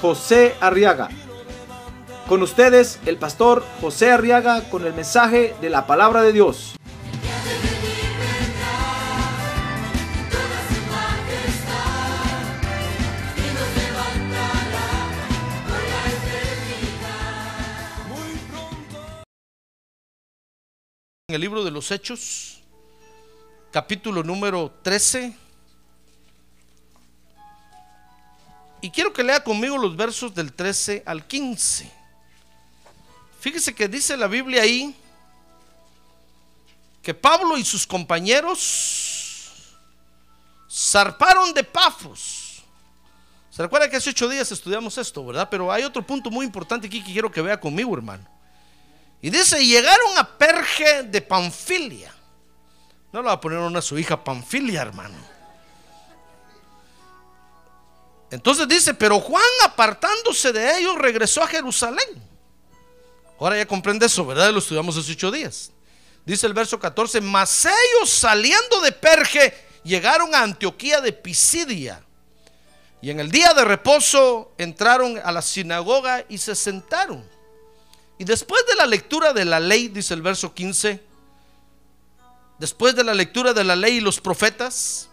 José Arriaga. Con ustedes, el pastor José Arriaga con el mensaje de la palabra de Dios. En el libro de los Hechos, capítulo número 13. Y quiero que lea conmigo los versos del 13 al 15. Fíjese que dice la Biblia ahí que Pablo y sus compañeros zarparon de Pafos. ¿Se recuerda que hace ocho días estudiamos esto, verdad? Pero hay otro punto muy importante aquí que quiero que vea conmigo, hermano. Y dice, llegaron a Perge de Panfilia. No le va a poner una su hija Panfilia, hermano. Entonces dice, pero Juan apartándose de ellos regresó a Jerusalén. Ahora ya comprende eso, ¿verdad? Lo estudiamos hace ocho días. Dice el verso 14, mas ellos saliendo de Perge llegaron a Antioquía de Pisidia. Y en el día de reposo entraron a la sinagoga y se sentaron. Y después de la lectura de la ley, dice el verso 15, después de la lectura de la ley y los profetas,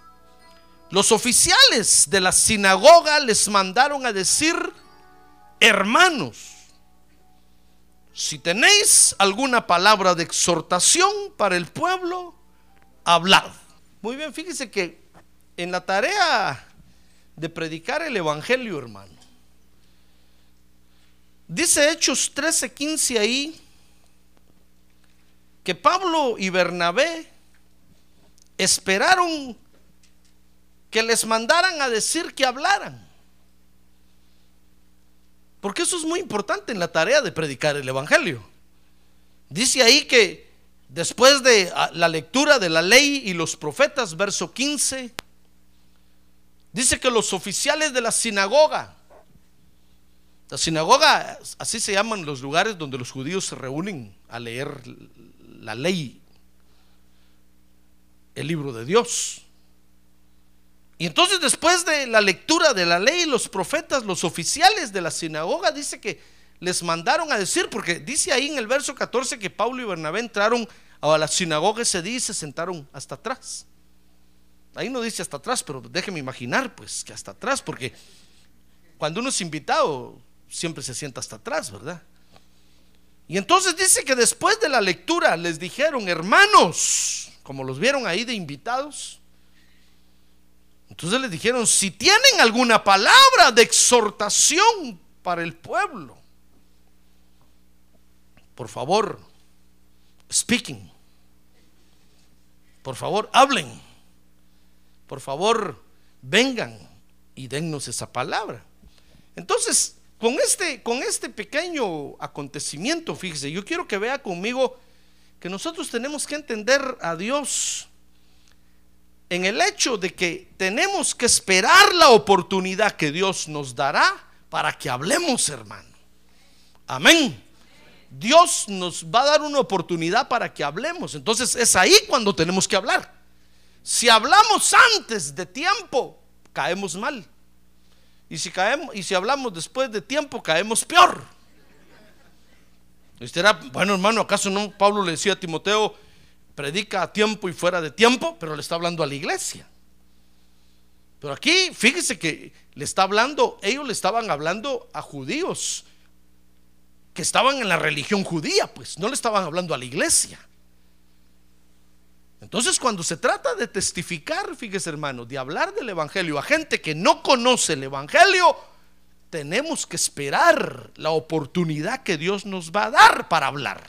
los oficiales de la sinagoga les mandaron a decir, hermanos, si tenéis alguna palabra de exhortación para el pueblo, hablad. Muy bien, fíjese que en la tarea de predicar el Evangelio, hermano, dice Hechos 13:15 ahí, que Pablo y Bernabé esperaron que les mandaran a decir que hablaran. Porque eso es muy importante en la tarea de predicar el Evangelio. Dice ahí que después de la lectura de la ley y los profetas, verso 15, dice que los oficiales de la sinagoga, la sinagoga, así se llaman los lugares donde los judíos se reúnen a leer la ley, el libro de Dios. Y entonces después de la lectura de la ley, los profetas, los oficiales de la sinagoga, dice que les mandaron a decir, porque dice ahí en el verso 14 que Pablo y Bernabé entraron a la sinagoga ese día y se sentaron hasta atrás. Ahí no dice hasta atrás, pero déjeme imaginar pues que hasta atrás, porque cuando uno es invitado siempre se sienta hasta atrás, ¿verdad? Y entonces dice que después de la lectura les dijeron, hermanos, como los vieron ahí de invitados, entonces les dijeron, si tienen alguna palabra de exhortación para el pueblo, por favor, speaking, por favor, hablen, por favor, vengan y dennos esa palabra. Entonces, con este, con este pequeño acontecimiento, fíjese, yo quiero que vea conmigo que nosotros tenemos que entender a Dios en el hecho de que tenemos que esperar la oportunidad que Dios nos dará para que hablemos, hermano. Amén. Dios nos va a dar una oportunidad para que hablemos. Entonces es ahí cuando tenemos que hablar. Si hablamos antes de tiempo, caemos mal. Y si, caemos, y si hablamos después de tiempo, caemos peor. usted bueno hermano, ¿acaso no Pablo le decía a Timoteo, predica a tiempo y fuera de tiempo, pero le está hablando a la iglesia. Pero aquí, fíjese que le está hablando, ellos le estaban hablando a judíos que estaban en la religión judía, pues no le estaban hablando a la iglesia. Entonces, cuando se trata de testificar, fíjese hermano, de hablar del Evangelio a gente que no conoce el Evangelio, tenemos que esperar la oportunidad que Dios nos va a dar para hablar.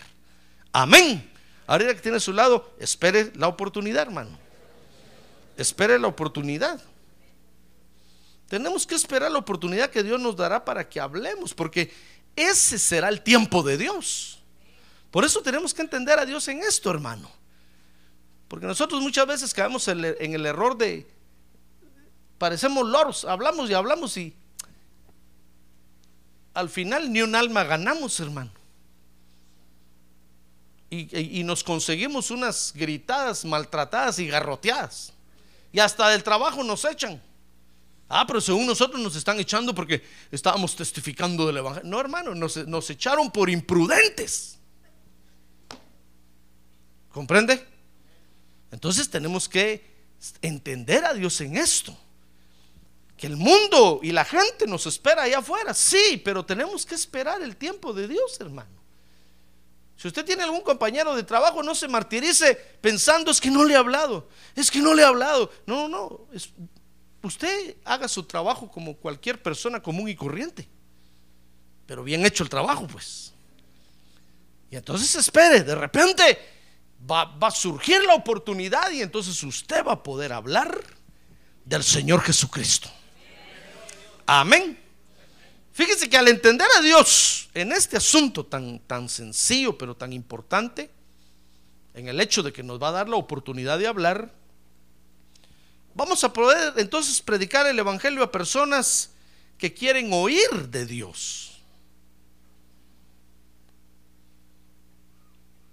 Amén. Ahora que tiene a su lado, espere la oportunidad, hermano. Espere la oportunidad. Tenemos que esperar la oportunidad que Dios nos dará para que hablemos, porque ese será el tiempo de Dios. Por eso tenemos que entender a Dios en esto, hermano. Porque nosotros muchas veces caemos en el error de, parecemos loros, hablamos y hablamos y al final ni un alma ganamos, hermano. Y, nos conseguimos unas gritadas, maltratadas y garroteadas. Y hasta del trabajo nos echan. Ah, pero según nosotros nos están echando porque estábamos testificando del Evangelio. No, hermano, nos, nos echaron por imprudentes. ¿Comprende? Entonces tenemos que entender a Dios en esto. Que el mundo y la gente nos espera allá afuera. Sí, pero tenemos que esperar el tiempo de Dios, hermano. Si usted tiene algún compañero de trabajo, no se martirice pensando es que no le he hablado, es que no le he hablado. No, no, es- usted haga su trabajo como cualquier persona común y corriente. Pero bien hecho el trabajo, pues. Y entonces espere, de repente va, va a surgir la oportunidad y entonces usted va a poder hablar del Señor Jesucristo. Amén. Fíjese que al entender a Dios en este asunto tan, tan sencillo pero tan importante, en el hecho de que nos va a dar la oportunidad de hablar, vamos a poder entonces predicar el Evangelio a personas que quieren oír de Dios.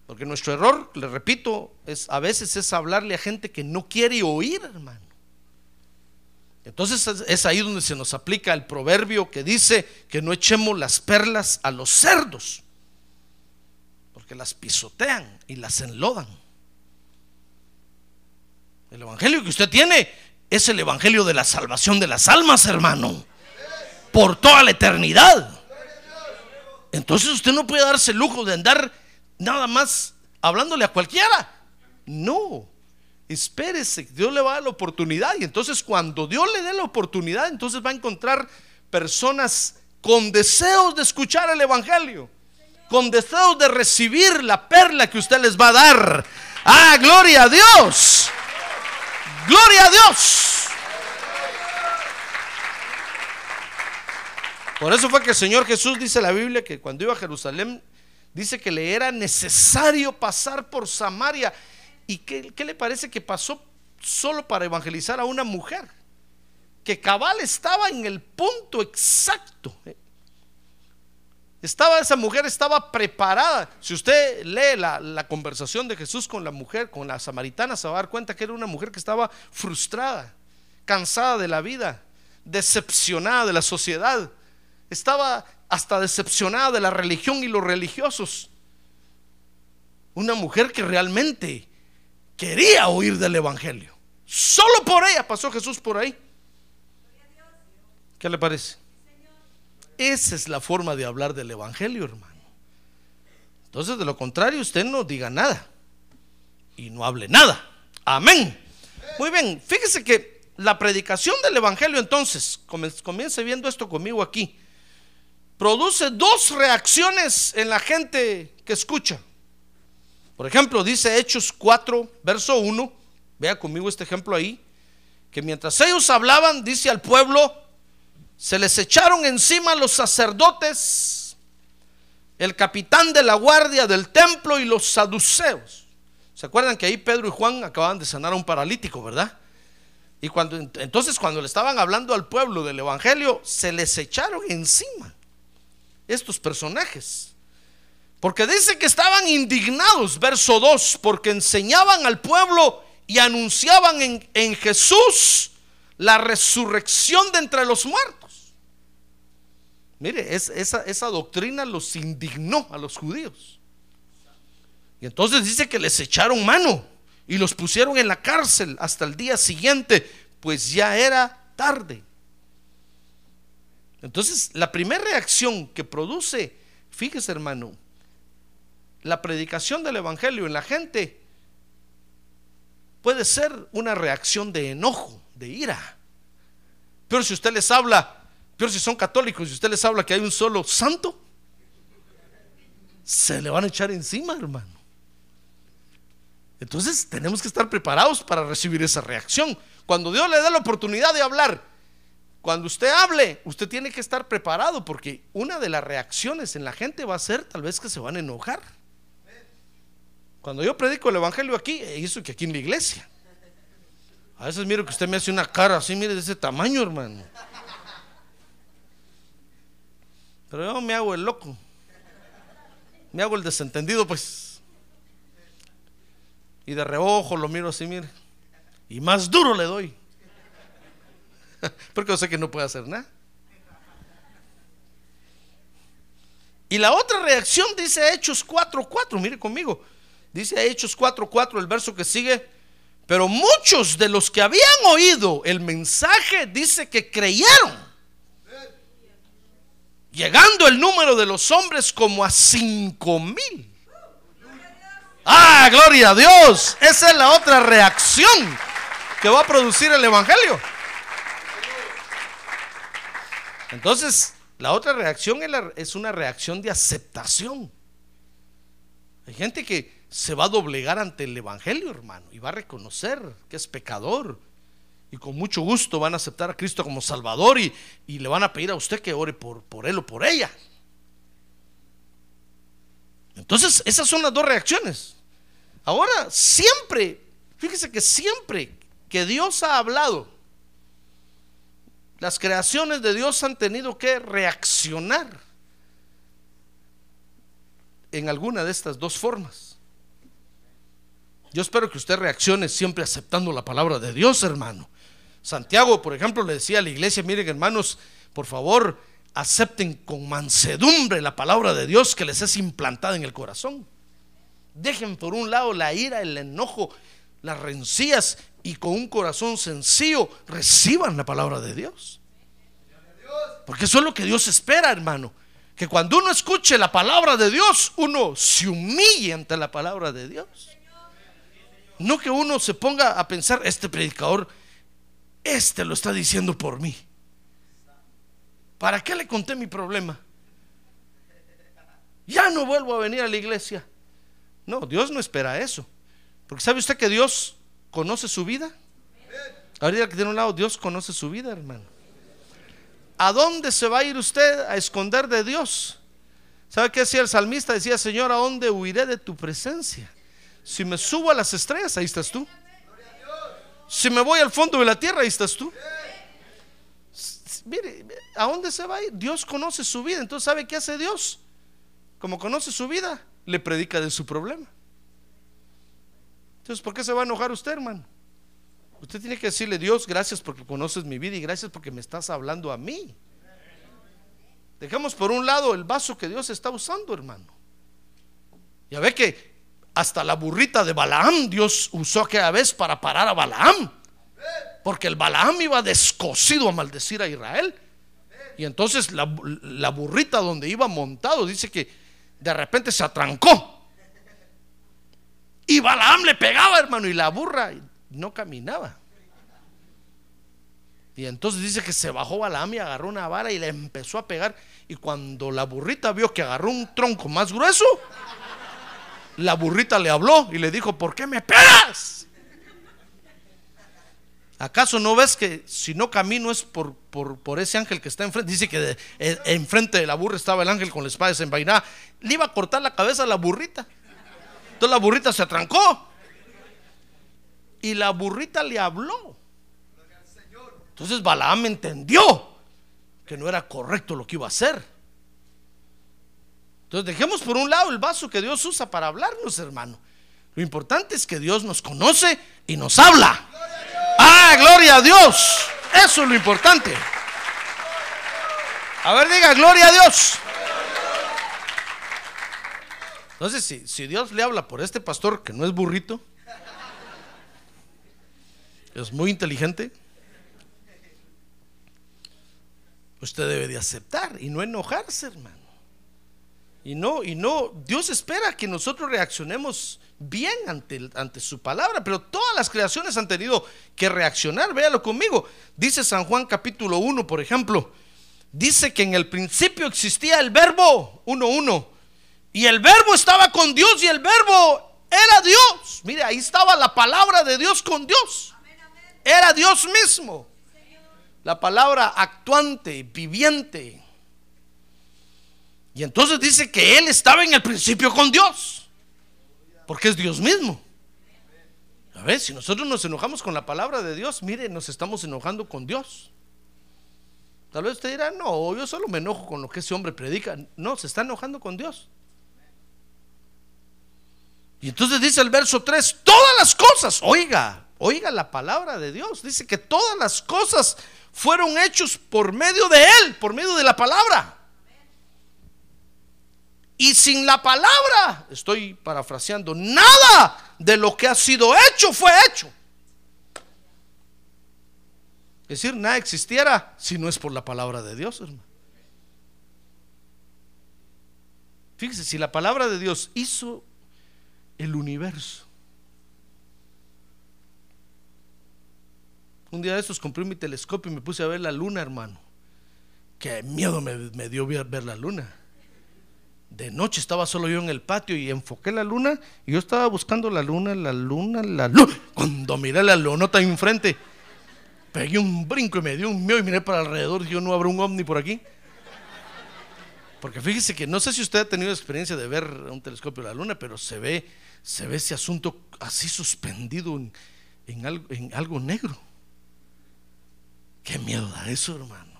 Porque nuestro error, le repito, es a veces es hablarle a gente que no quiere oír, hermano. Entonces es- ahí donde se nos aplica el proverbio que dice que no echemos las perlas a los cerdos, porque las pisotean y las enlodan. El evangelio que usted tiene es el evangelio de la salvación de las almas, hermano, por toda la eternidad. Entonces usted no puede darse el lujo de andar nada más hablándole a cualquiera. No, espérese, Dios le va a dar la oportunidad y entonces cuando Dios le dé la oportunidad, entonces va a encontrar personas con deseos de escuchar el Evangelio, con deseos de recibir la perla que usted les va a dar. Ah, gloria a Dios. Gloria a Dios. Por eso fue que el Señor Jesús dice la Biblia que cuando iba a Jerusalén, dice que le era necesario pasar por Samaria. ¿Y qué, le parece que pasó solo para evangelizar a una mujer? Que cabal estaba en el punto exacto. Estaba esa mujer, estaba preparada. Si usted lee la, la conversación de Jesús con la mujer, con la samaritana, se va a dar cuenta que era una mujer que estaba frustrada, cansada de la vida, decepcionada de la sociedad, estaba hasta decepcionada de la religión y los religiosos. Una mujer que realmente quería oír del Evangelio. Solo por ella pasó Jesús por ahí. ¿Qué le parece? Esa es la forma de hablar del Evangelio, hermano. Entonces, de lo contrario, usted no diga nada y no hable nada. Amén. Muy bien, fíjese que la predicación del Evangelio, entonces, comience viendo esto conmigo aquí, produce dos reacciones en la gente que escucha. Por ejemplo, dice Hechos 4, verso 1, vea conmigo este ejemplo ahí, que mientras ellos hablaban, dice al pueblo, se les echaron encima los sacerdotes, el capitán de la guardia del templo y los saduceos. ¿Se acuerdan que ahí Pedro y Juan acababan de sanar a un paralítico, verdad? Y cuando entonces cuando le estaban hablando al pueblo del evangelio, se les echaron encima estos personajes. Porque dice que estaban indignados, verso 2, porque enseñaban al pueblo y anunciaban en, Jesús la resurrección de entre los muertos. Mire, es- esa, esa doctrina los indignó a los judíos. Y entonces dice que les echaron mano y los pusieron en la cárcel hasta el día siguiente, pues ya era tarde. Entonces, la primera reacción que produce, fíjese hermano, la predicación del Evangelio en la gente puede ser una reacción de enojo, de ira. Pero si usted les habla, pero si son católicos y usted les habla que hay un solo santo, se le van a echar encima, hermano. Entonces tenemos que estar preparados para recibir esa reacción. Cuando Dios le da la oportunidad de hablar cuando usted hable, usted tiene que estar preparado porque una de las reacciones en la gente va a ser tal vez que se van a enojar. Cuando yo predico el evangelio aquí, eso que aquí en la iglesia. A veces miro que usted me hace una cara así, mire, de ese tamaño, hermano. Pero yo me hago el loco. Me hago el desentendido, pues. Y de reojo lo miro así, mire. Y más duro le doy. Porque yo sé que no puede hacer nada. Y la otra reacción dice Hechos 4:4, mire conmigo. Dice Hechos 4:4, el verso que sigue. Pero muchos de los que habían oído el mensaje dice que creyeron. Llegando el número de los hombres como a cinco mil. Ah, gloria a Dios. Esa es la otra reacción que va a producir el Evangelio. Entonces, la otra reacción es, una reacción de aceptación. Hay gente que se va a doblegar ante el Evangelio, hermano, y va a reconocer que es pecador. Y con mucho gusto van a aceptar a Cristo como Salvador y, y le van a pedir a usted que ore por, por él o por ella. Entonces, esas son las dos reacciones. Ahora, siempre, fíjese que siempre que Dios ha hablado, las creaciones de Dios han tenido que reaccionar en alguna de estas dos formas. Yo espero que usted reaccione siempre aceptando la palabra de Dios, hermano. Santiago, por ejemplo, le decía a la iglesia, miren hermanos, por favor, acepten con mansedumbre la palabra de Dios que les es implantada en el corazón. Dejen por un lado la ira, el enojo, las rencillas y con un corazón sencillo reciban la palabra de Dios. Porque eso es lo que Dios espera, hermano. Que cuando uno escuche la palabra de Dios, uno se humille ante la palabra de Dios. No que uno se ponga a pensar, este predicador, este lo está diciendo por mí. ¿Para qué le conté mi problema? Ya no vuelvo a venir a la iglesia. No, Dios no espera eso. Porque ¿sabe usted que Dios conoce su vida? Ahorita que tiene un lado, Dios conoce su vida, hermano. ¿A dónde se va a ir usted a esconder de Dios? ¿Sabe qué decía el salmista? Decía, Señor, ¿a dónde huiré de tu presencia? Si me subo a las estrellas, ahí estás tú. Si me voy al fondo de la tierra, ahí estás tú. Mire, ¿a dónde se va a? Dios conoce su vida. Entonces, ¿sabe qué hace Dios? Como conoce su vida, le predica de su problema. Entonces, ¿por qué se va a enojar usted, hermano? Usted tiene que decirle, Dios, gracias porque conoces mi vida y gracias porque me estás hablando a mí. Dejamos por un lado el vaso que Dios está usando, hermano. Ya ve que hasta la burrita de Balaam Dios usó aquella vez para parar a Balaam. Porque el Balaam iba descosido a maldecir a Israel. Y entonces la, la burrita donde iba montado dice que de repente se atrancó. Y Balaam le pegaba, hermano, y la burra no caminaba. Y entonces dice que se bajó Balaam y agarró una vara y le empezó a pegar. Y cuando la burrita vio que agarró un tronco más grueso, la burrita le habló y le dijo, ¿por qué me pegas? ¿Acaso no ves que si no camino es por, por, por ese ángel que está enfrente? Dice que de- eh, enfrente de la burra estaba el ángel con la espada desenvainada. Le iba a cortar la cabeza a la burrita. Entonces la burrita se atrancó. Y la burrita le habló. Entonces Balaam entendió que no era correcto lo que iba a hacer. Entonces dejemos por un lado el vaso que Dios usa para hablarnos, hermano. Lo importante es que Dios nos conoce y nos habla. Ah, gloria a Dios. Eso es lo importante. A ver, diga, gloria a Dios. Entonces, si, Dios le habla por este pastor que no es burrito, es muy inteligente, usted debe de aceptar y no enojarse, hermano. Y no, y no, Dios espera que nosotros reaccionemos bien ante, ante su palabra, pero todas las creaciones han tenido que reaccionar, véalo conmigo. Dice San Juan capítulo 1, por ejemplo, dice que en el principio existía el verbo 1.1 y el verbo estaba con Dios y el verbo era Dios. Mire, ahí estaba la palabra de Dios con Dios. Era Dios mismo. La palabra actuante, viviente. Y entonces dice que Él estaba en el principio con Dios. Porque es Dios mismo. A ver, si nosotros nos enojamos con la palabra de Dios, mire, nos estamos enojando con Dios. Tal vez usted dirá, no, yo solo me enojo con lo que ese hombre predica. No, se está enojando con Dios. Y entonces dice el verso 3, todas las cosas, oiga, oiga la palabra de Dios, dice que todas las cosas fueron hechos por medio de Él, por medio de la palabra. Y sin la palabra, estoy parafraseando, nada de lo que ha sido hecho fue hecho. Es decir, nada existiera si no es por la palabra de Dios, hermano. Fíjese, si la palabra de Dios hizo el universo. Un día de estos compré mi telescopio y me puse a ver la luna, hermano. Qué miedo me, me dio ver, ver la luna. De noche estaba solo yo en el patio y enfoqué la luna y yo estaba buscando la luna, la luna, la luna. Cuando miré la lunota enfrente, pegué un brinco y me dio un miedo y miré para alrededor. Dije, no habrá un ovni por aquí. Porque fíjese que no sé si usted ha tenido experiencia de ver un telescopio de la luna, pero se ve, se ve ese asunto así suspendido en, en algo, en algo negro. Qué miedo da eso, hermano.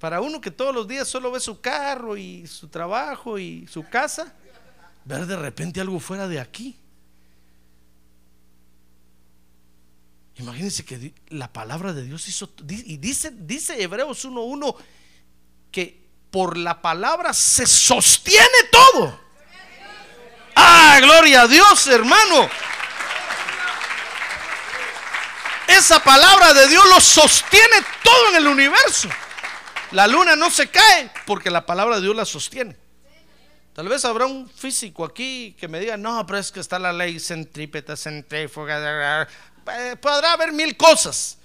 Para uno que todos los días solo ve su carro y su trabajo y su casa, ver de repente algo fuera de aquí. Imagínense que la palabra de Dios hizo, y dice, dice Hebreos 1.1 que por la palabra se sostiene todo. Ah, gloria a Dios, hermano. Esa palabra de Dios lo sostiene todo en el universo. La luna no se cae porque la palabra de Dios la sostiene. Tal vez habrá un físico aquí que me diga, no, pero es que está la ley centrípeta, centrífuga. Eh, Podrá haber mil cosas.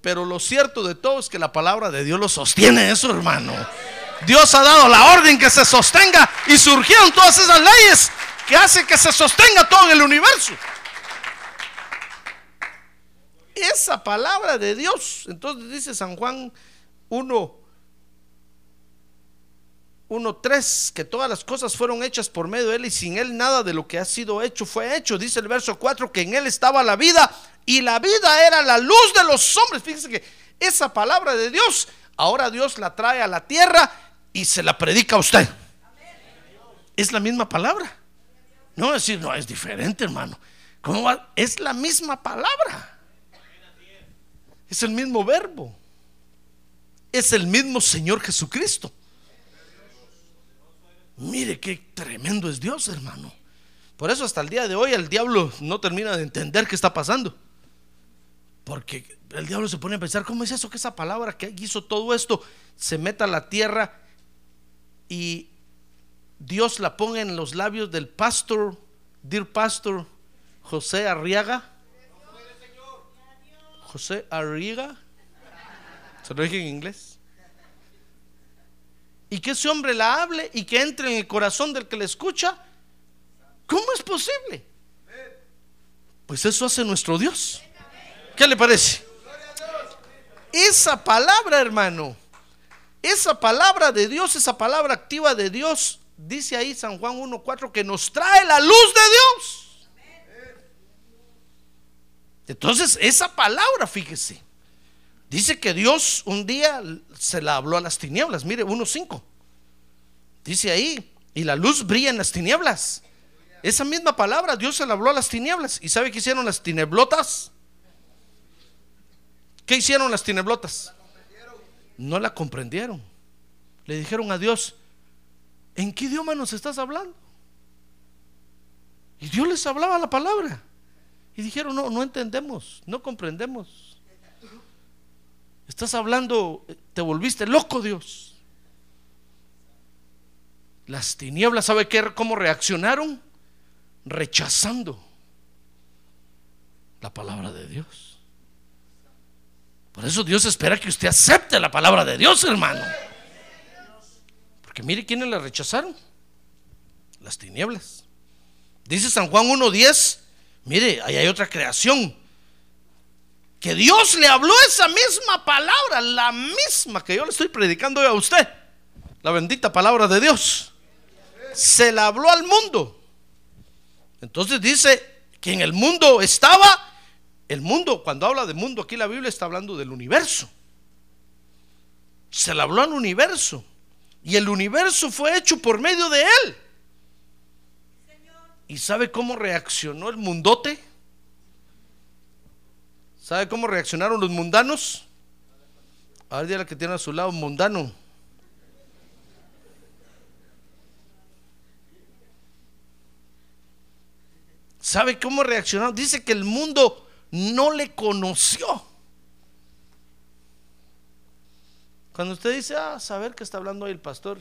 Pero lo cierto de todo es que la palabra de Dios lo sostiene eso, hermano. Dios ha dado la orden que se sostenga y surgieron todas esas leyes que hacen que se sostenga todo en el universo. Esa palabra de Dios. Entonces dice San Juan 1, 1.3, que todas las cosas fueron hechas por medio de Él y sin Él nada de lo que ha sido hecho fue hecho. Dice el verso 4 que en Él estaba la vida y la vida era la luz de los hombres. Fíjense que esa palabra de Dios, ahora Dios la trae a la tierra y se la predica a usted. Es la misma palabra. No decir, no, es diferente, hermano. ¿Cómo? Es la misma palabra. Es el mismo verbo. Es el mismo Señor Jesucristo. Mire qué tremendo es Dios, hermano. Por eso hasta el día de hoy el diablo no termina de entender qué está pasando. Porque el diablo se pone a pensar, ¿cómo es eso que esa palabra que hizo todo esto se meta a la tierra y Dios la ponga en los labios del pastor, dear pastor José Arriaga? José Arriaga. ¿Se lo dije en inglés? Y que ese hombre la hable y que entre en el corazón del que le escucha, ¿cómo es posible? Pues eso hace nuestro Dios. ¿Qué le parece? Esa palabra, hermano, esa palabra de Dios, esa palabra activa de Dios, dice ahí San Juan 1.4 que nos trae la luz de Dios. Entonces, esa palabra, fíjese, Dice que Dios un día se la habló a las tinieblas. Mire, 1.5. Dice ahí, y la luz brilla en las tinieblas. Esa misma palabra, Dios se la habló a las tinieblas. ¿Y sabe qué hicieron las tineblotas? ¿Qué hicieron las tineblotas? No la comprendieron. Le dijeron a Dios, ¿en qué idioma nos estás hablando? Y Dios les hablaba la palabra. Y dijeron, no, no entendemos, no comprendemos. Estás hablando, te volviste loco, Dios. Las tinieblas, ¿sabe qué? ¿Cómo reaccionaron? Rechazando la palabra de Dios. Por eso Dios espera que usted acepte la palabra de Dios, hermano. Porque mire quiénes la rechazaron. Las tinieblas. Dice San Juan 1.10, mire, ahí hay otra creación que Dios le habló esa misma palabra, la misma que yo le estoy predicando hoy a usted, la bendita palabra de Dios, se la habló al mundo. Entonces dice que en el mundo estaba, el mundo, cuando habla de mundo, aquí la Biblia está hablando del universo. Se la habló al universo. Y el universo fue hecho por medio de él. ¿Y sabe cómo reaccionó el mundote? ¿Sabe cómo reaccionaron los mundanos? A ver, dígale que tiene a su lado un mundano. ¿Sabe cómo reaccionaron? Dice que el mundo no le conoció. Cuando usted dice, ah, saber que está hablando ahí el pastor,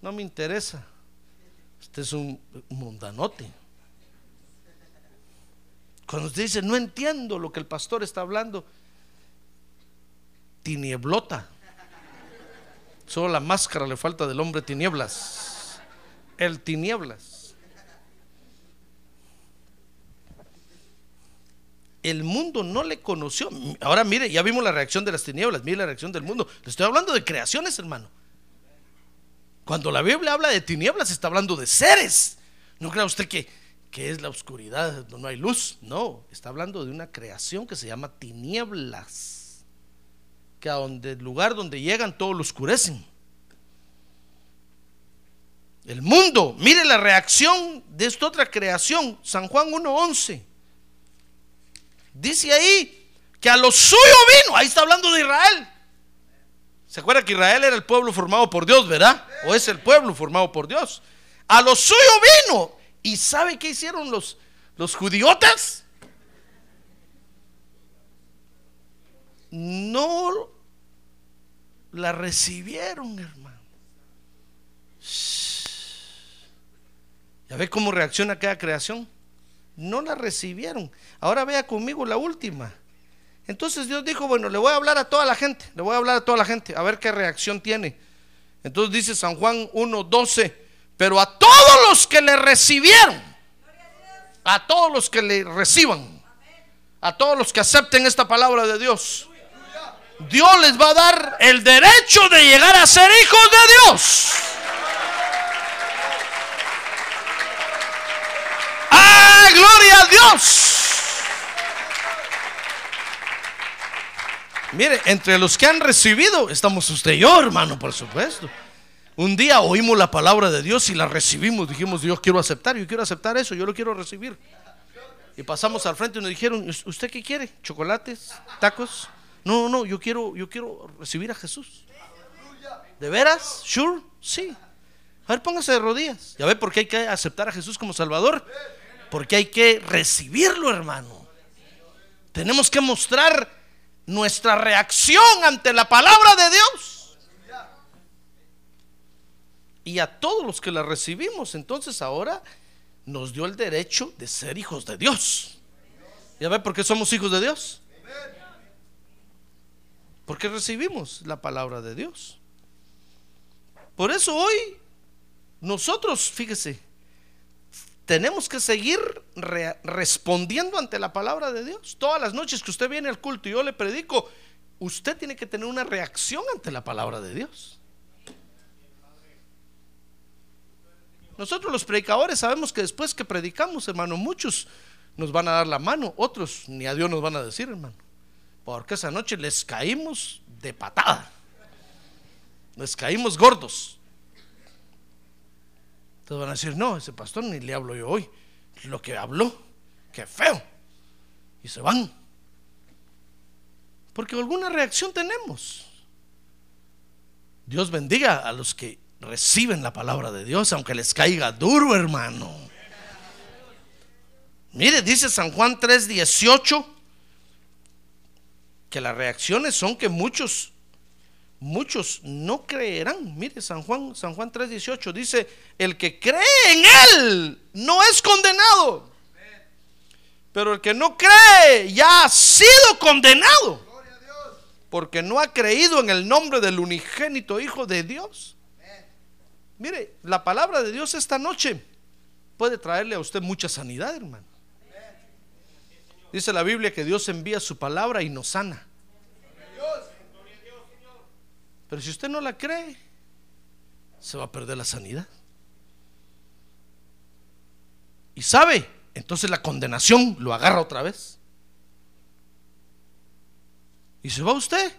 no me interesa. Usted es un mundanote. Cuando usted dice, no entiendo lo que el pastor está hablando, tinieblota. Solo la máscara le falta del hombre tinieblas. El tinieblas. El mundo no le conoció. Ahora mire, ya vimos la reacción de las tinieblas, mire la reacción del mundo. Le estoy hablando de creaciones, hermano. Cuando la Biblia habla de tinieblas, está hablando de seres. No crea usted que que es la oscuridad, no hay luz. No, está hablando de una creación que se llama tinieblas, que a donde el lugar donde llegan todo lo oscurecen. El mundo, mire la reacción de esta otra creación, San Juan 1.11. Dice ahí que a lo suyo vino, ahí está hablando de Israel. ¿Se acuerda que Israel era el pueblo formado por Dios, verdad? O es el pueblo formado por Dios. A lo suyo vino ¿Y sabe qué hicieron los, los judiotas? No la recibieron, hermano. ¿Ya ve cómo reacciona cada creación? No la recibieron. Ahora vea conmigo la última. Entonces Dios dijo, bueno, le voy a hablar a toda la gente, le voy a hablar a toda la gente, a ver qué reacción tiene. Entonces dice San Juan 1.12, pero a todos los que le recibieron, a todos los que le reciban, a todos los que acepten esta palabra de Dios, Dios les va a dar el derecho de llegar a ser hijos de Dios. ¡Ah, gloria a Dios! Mire, entre los que han recibido estamos usted y yo, hermano, por supuesto. Un día oímos la palabra de Dios y la recibimos. Dijimos, Dios quiero aceptar, yo quiero aceptar eso, yo lo quiero recibir. Y pasamos al frente y nos dijeron, ¿usted qué quiere? ¿Chocolates? ¿Tacos? No, no, yo quiero, yo quiero recibir a Jesús. ¿De veras? ¿Sure? Sí. A ver, póngase de rodillas. ¿Ya ve por qué hay que aceptar a Jesús como Salvador? Porque hay que recibirlo, hermano. Tenemos que mostrar nuestra reacción ante la palabra de Dios y a todos los que la recibimos. Entonces ahora nos dio el derecho de ser hijos de Dios. ¿Ya ve por qué somos hijos de Dios? Porque recibimos la palabra de Dios. Por eso hoy nosotros, fíjese, tenemos que seguir respondiendo ante la palabra de Dios. Todas las noches que usted viene al culto y yo le predico, usted tiene que tener una reacción ante la palabra de Dios. Nosotros los predicadores sabemos que después que predicamos, hermano, muchos nos van a dar la mano, otros ni a Dios nos van a decir, hermano. Porque esa noche les caímos de patada. Les caímos gordos. Entonces van a decir, no, ese pastor ni le hablo yo hoy. Lo que habló, qué feo. Y se van. Porque alguna reacción tenemos. Dios bendiga a los que reciben la palabra de Dios, aunque les caiga duro, hermano. Mire, dice San Juan 3:18 que las reacciones son que muchos muchos no creerán. Mire, San Juan San Juan 3:18 dice, "El que cree en él no es condenado." Pero el que no cree ya ha sido condenado. Porque no ha creído en el nombre del unigénito Hijo de Dios. Mire, la palabra de Dios esta noche puede traerle a usted mucha sanidad, hermano. Dice la Biblia que Dios envía su palabra y nos sana. Pero si usted no la cree, se va a perder la sanidad. Y sabe, entonces la condenación lo agarra otra vez. Y se va usted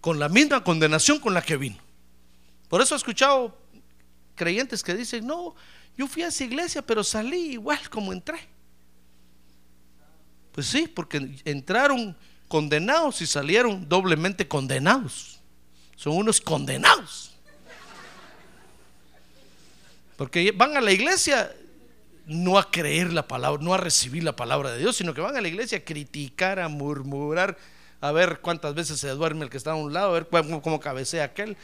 con la misma condenación con la que vino. Por eso he escuchado creyentes que dicen, no, yo fui a esa iglesia, pero salí igual como entré. Pues sí, porque entraron condenados y salieron doblemente condenados. Son unos condenados. Porque van a la iglesia no a creer la palabra, no a recibir la palabra de Dios, sino que van a la iglesia a criticar, a murmurar, a ver cuántas veces se duerme el que está a un lado, a ver cómo, cabecea aquel,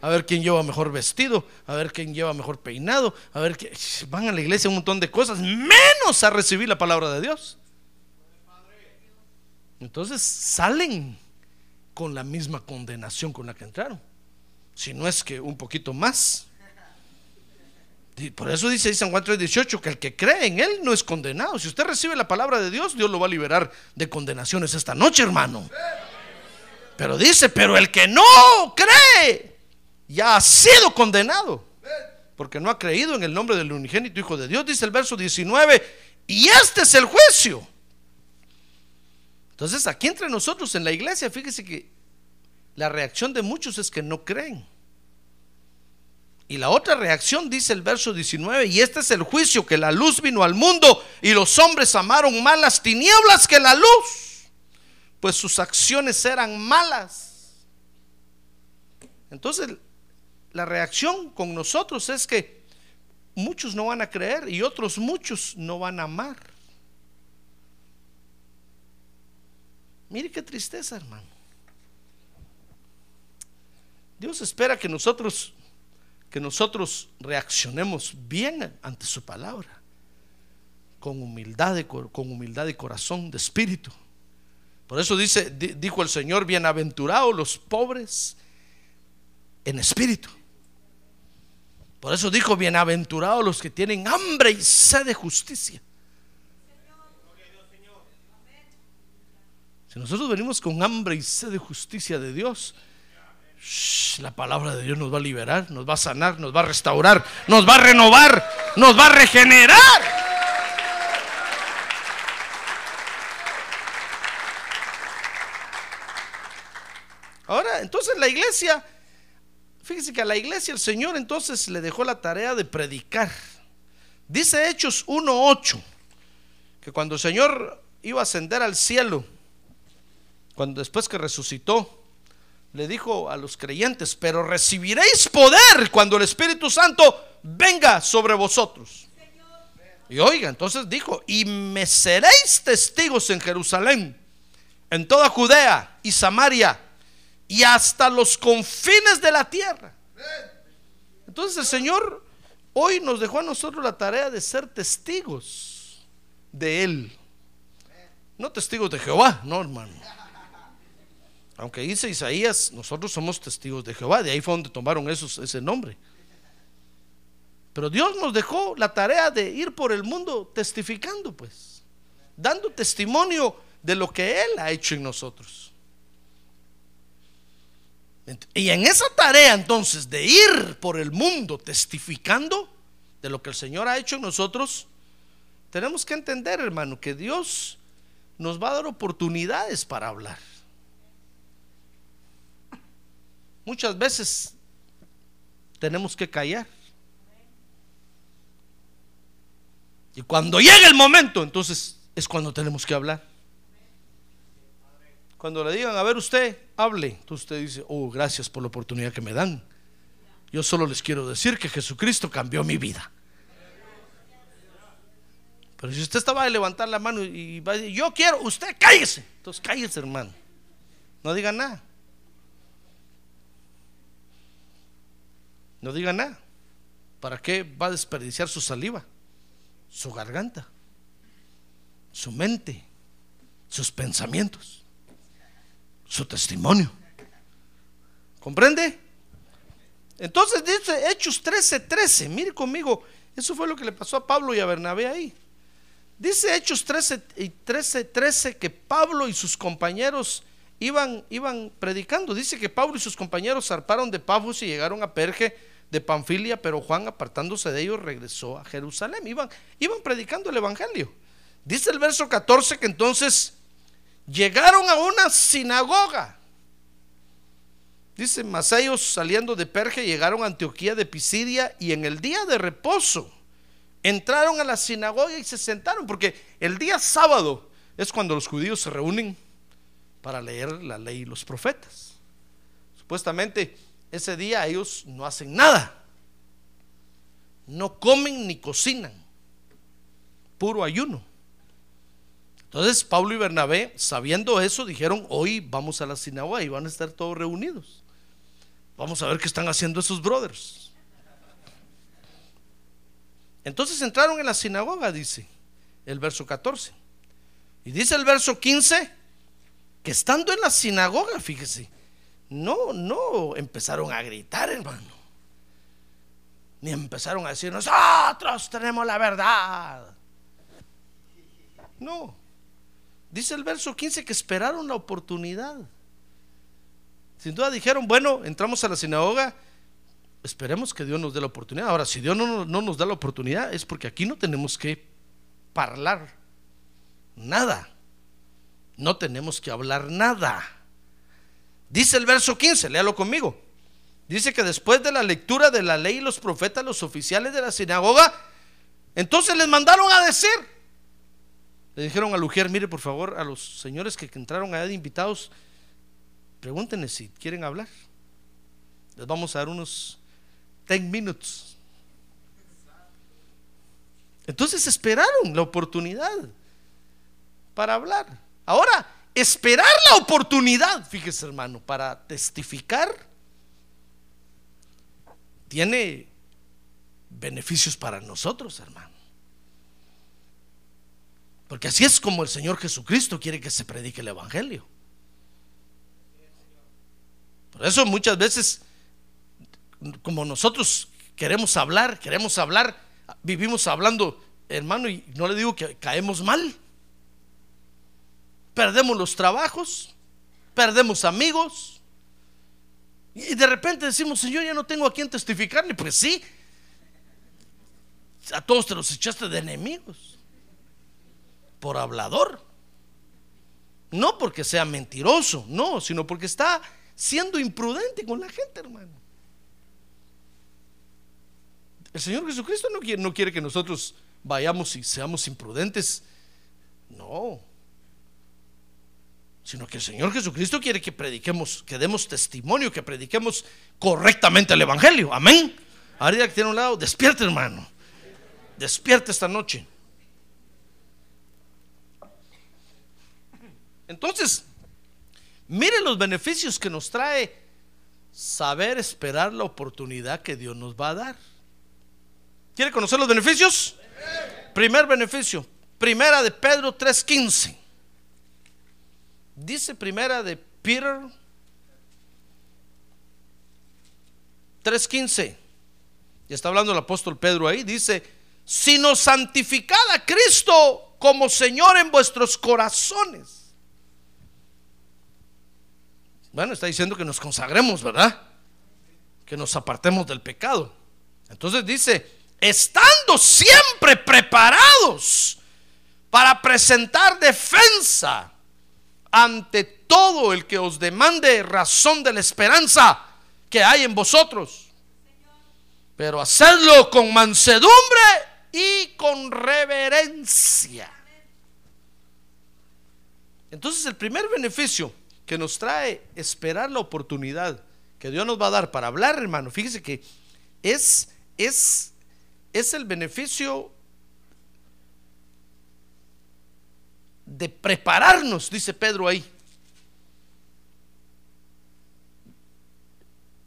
a ver quién lleva mejor vestido, a ver quién lleva mejor peinado, a ver que van a la iglesia un montón de cosas, menos a recibir la palabra de Dios. Entonces salen con la misma condenación con la que entraron, si no es que un poquito más. Por eso dice San Juan 3:18 que el que cree en Él no es condenado. Si usted recibe la palabra de Dios, Dios lo va a liberar de condenaciones esta noche, hermano. Pero dice, pero el que no cree ya ha sido condenado. Porque no ha creído en el nombre del unigénito Hijo de Dios, dice el verso 19. Y este es el juicio. Entonces aquí entre nosotros en la iglesia, fíjese que la reacción de muchos es que no creen. Y la otra reacción dice el verso 19, y este es el juicio, que la luz vino al mundo y los hombres amaron más las tinieblas que la luz, pues sus acciones eran malas. Entonces, la reacción con nosotros es que muchos no van a creer y otros muchos no van a amar. Mire qué tristeza, hermano. Dios espera que nosotros que nosotros reaccionemos bien ante su palabra, con humildad, de, con humildad de corazón, de espíritu. Por eso dice, dijo el Señor, bienaventurados los pobres en espíritu. Por eso dijo, bienaventurados los que tienen hambre y sed de justicia. Si nosotros venimos con hambre y sed de justicia de Dios, la palabra de Dios nos va a liberar, nos va a sanar, nos va a restaurar, nos va a renovar, nos va a regenerar. Ahora, entonces la iglesia, fíjese que a la iglesia el Señor entonces le dejó la tarea de predicar. Dice Hechos 1.8, que cuando el Señor iba a ascender al cielo, cuando después que resucitó, le dijo a los creyentes, pero recibiréis poder cuando el Espíritu Santo venga sobre vosotros. Y oiga, entonces dijo, y me seréis testigos en Jerusalén, en toda Judea y Samaria, y hasta los confines de la tierra. Entonces el Señor hoy nos dejó a nosotros la tarea de ser testigos de Él. No testigos de Jehová, no hermano aunque dice Isaías, nosotros somos testigos de Jehová, de ahí fue donde tomaron ese nombre. Pero Dios nos dejó la tarea de ir por el mundo testificando, pues, dando testimonio de lo que Él ha hecho en nosotros. Y en esa tarea entonces de ir por el mundo testificando de lo que el Señor ha hecho en nosotros, tenemos que entender, hermano, que Dios nos va a dar oportunidades para hablar. muchas veces tenemos que callar. Y cuando llega el momento, entonces es cuando tenemos que hablar. Cuando le digan, a ver usted, hable, entonces usted dice, oh, gracias por la oportunidad que me dan. Yo solo les quiero decir que Jesucristo cambió mi vida. Pero si usted estaba a levantar la mano y va a decir, yo quiero, usted cállese. Entonces cállese, hermano. No diga nada. No diga nada. ¿Para qué va a desperdiciar su saliva? Su garganta, su mente, sus pensamientos, su testimonio. ¿Comprende? Entonces dice Hechos 13:13. Mire conmigo, eso fue lo que le pasó a Pablo y a Bernabé ahí. Dice Hechos 13 y 13, 13 que Pablo y sus compañeros iban, iban predicando. Dice que Pablo y sus compañeros zarparon de Pafos y llegaron a Perge de Panfilia, pero Juan apartándose de ellos regresó a Jerusalén. Iban, iban predicando el Evangelio. Dice el verso 14 que entonces llegaron a una sinagoga. Dice, mas ellos saliendo de Perge llegaron a Antioquía de Pisidia y en el día de reposo entraron a la sinagoga y se sentaron, porque el día sábado es cuando los judíos se reúnen para leer la ley y los profetas. Supuestamente ese día ellos no hacen nada, no comen ni cocinan, puro ayuno. Entonces Pablo y Bernabé, sabiendo eso, dijeron, hoy vamos a la sinagoga y van a estar todos reunidos. Vamos a ver qué están haciendo esos brothers. Entonces entraron en la sinagoga, dice el verso 14. Y dice el verso 15 que estando en la sinagoga, fíjese, no, no empezaron a gritar, hermano. Ni empezaron a decir, nosotros tenemos la verdad. No. Dice el verso 15 que esperaron la oportunidad. Sin duda dijeron, bueno, entramos a la sinagoga, esperemos que Dios nos dé la oportunidad. Ahora, si Dios no, no nos da la oportunidad, es porque aquí no tenemos que hablar nada. No tenemos que hablar nada. Dice el verso 15, léalo conmigo. Dice que después de la lectura de la ley los profetas, los oficiales de la sinagoga, entonces les mandaron a decir. Le dijeron a Lujer, mire por favor a los señores que entraron allá de invitados, pregúntenle si quieren hablar. Les vamos a dar unos 10 minutos. Entonces esperaron la oportunidad para hablar. Ahora, esperar la oportunidad, fíjese hermano, para testificar, tiene beneficios para nosotros, hermano. Porque así es como el Señor Jesucristo quiere que se predique el Evangelio. Por eso muchas veces, como nosotros queremos hablar, queremos hablar, vivimos hablando, hermano, y no le digo que caemos mal. Perdemos los trabajos, perdemos amigos. Y de repente decimos, Señor, ya no tengo a quien testificarle. Pues sí, a todos te los echaste de enemigos por hablador. No porque sea mentiroso, no, sino porque está siendo imprudente con la gente, hermano. El Señor Jesucristo no quiere, que nosotros vayamos y seamos imprudentes. No. Sino que el Señor Jesucristo quiere que prediquemos, que demos testimonio, que prediquemos correctamente el Evangelio. Amén. Ahora que tiene un lado, despierte hermano. Despierte esta noche. Entonces, mire los beneficios que nos trae saber esperar la oportunidad que Dios nos va a dar. ¿Quiere conocer los beneficios? Primer beneficio, primera de Pedro 3:15. Dice primera de Peter 3:15. Y está hablando el apóstol Pedro ahí, dice, sino santificad a Cristo como Señor en vuestros corazones bueno, está diciendo que nos consagremos, ¿verdad? Que nos apartemos del pecado. Entonces dice, estando siempre preparados para presentar defensa ante todo el que os demande razón de la esperanza que hay en vosotros. Pero hacedlo con mansedumbre y con reverencia. Entonces el primer beneficio que nos trae esperar la oportunidad que Dios nos va a dar para hablar, hermano. Fíjese que es, es, es el beneficio de prepararnos, dice Pedro ahí.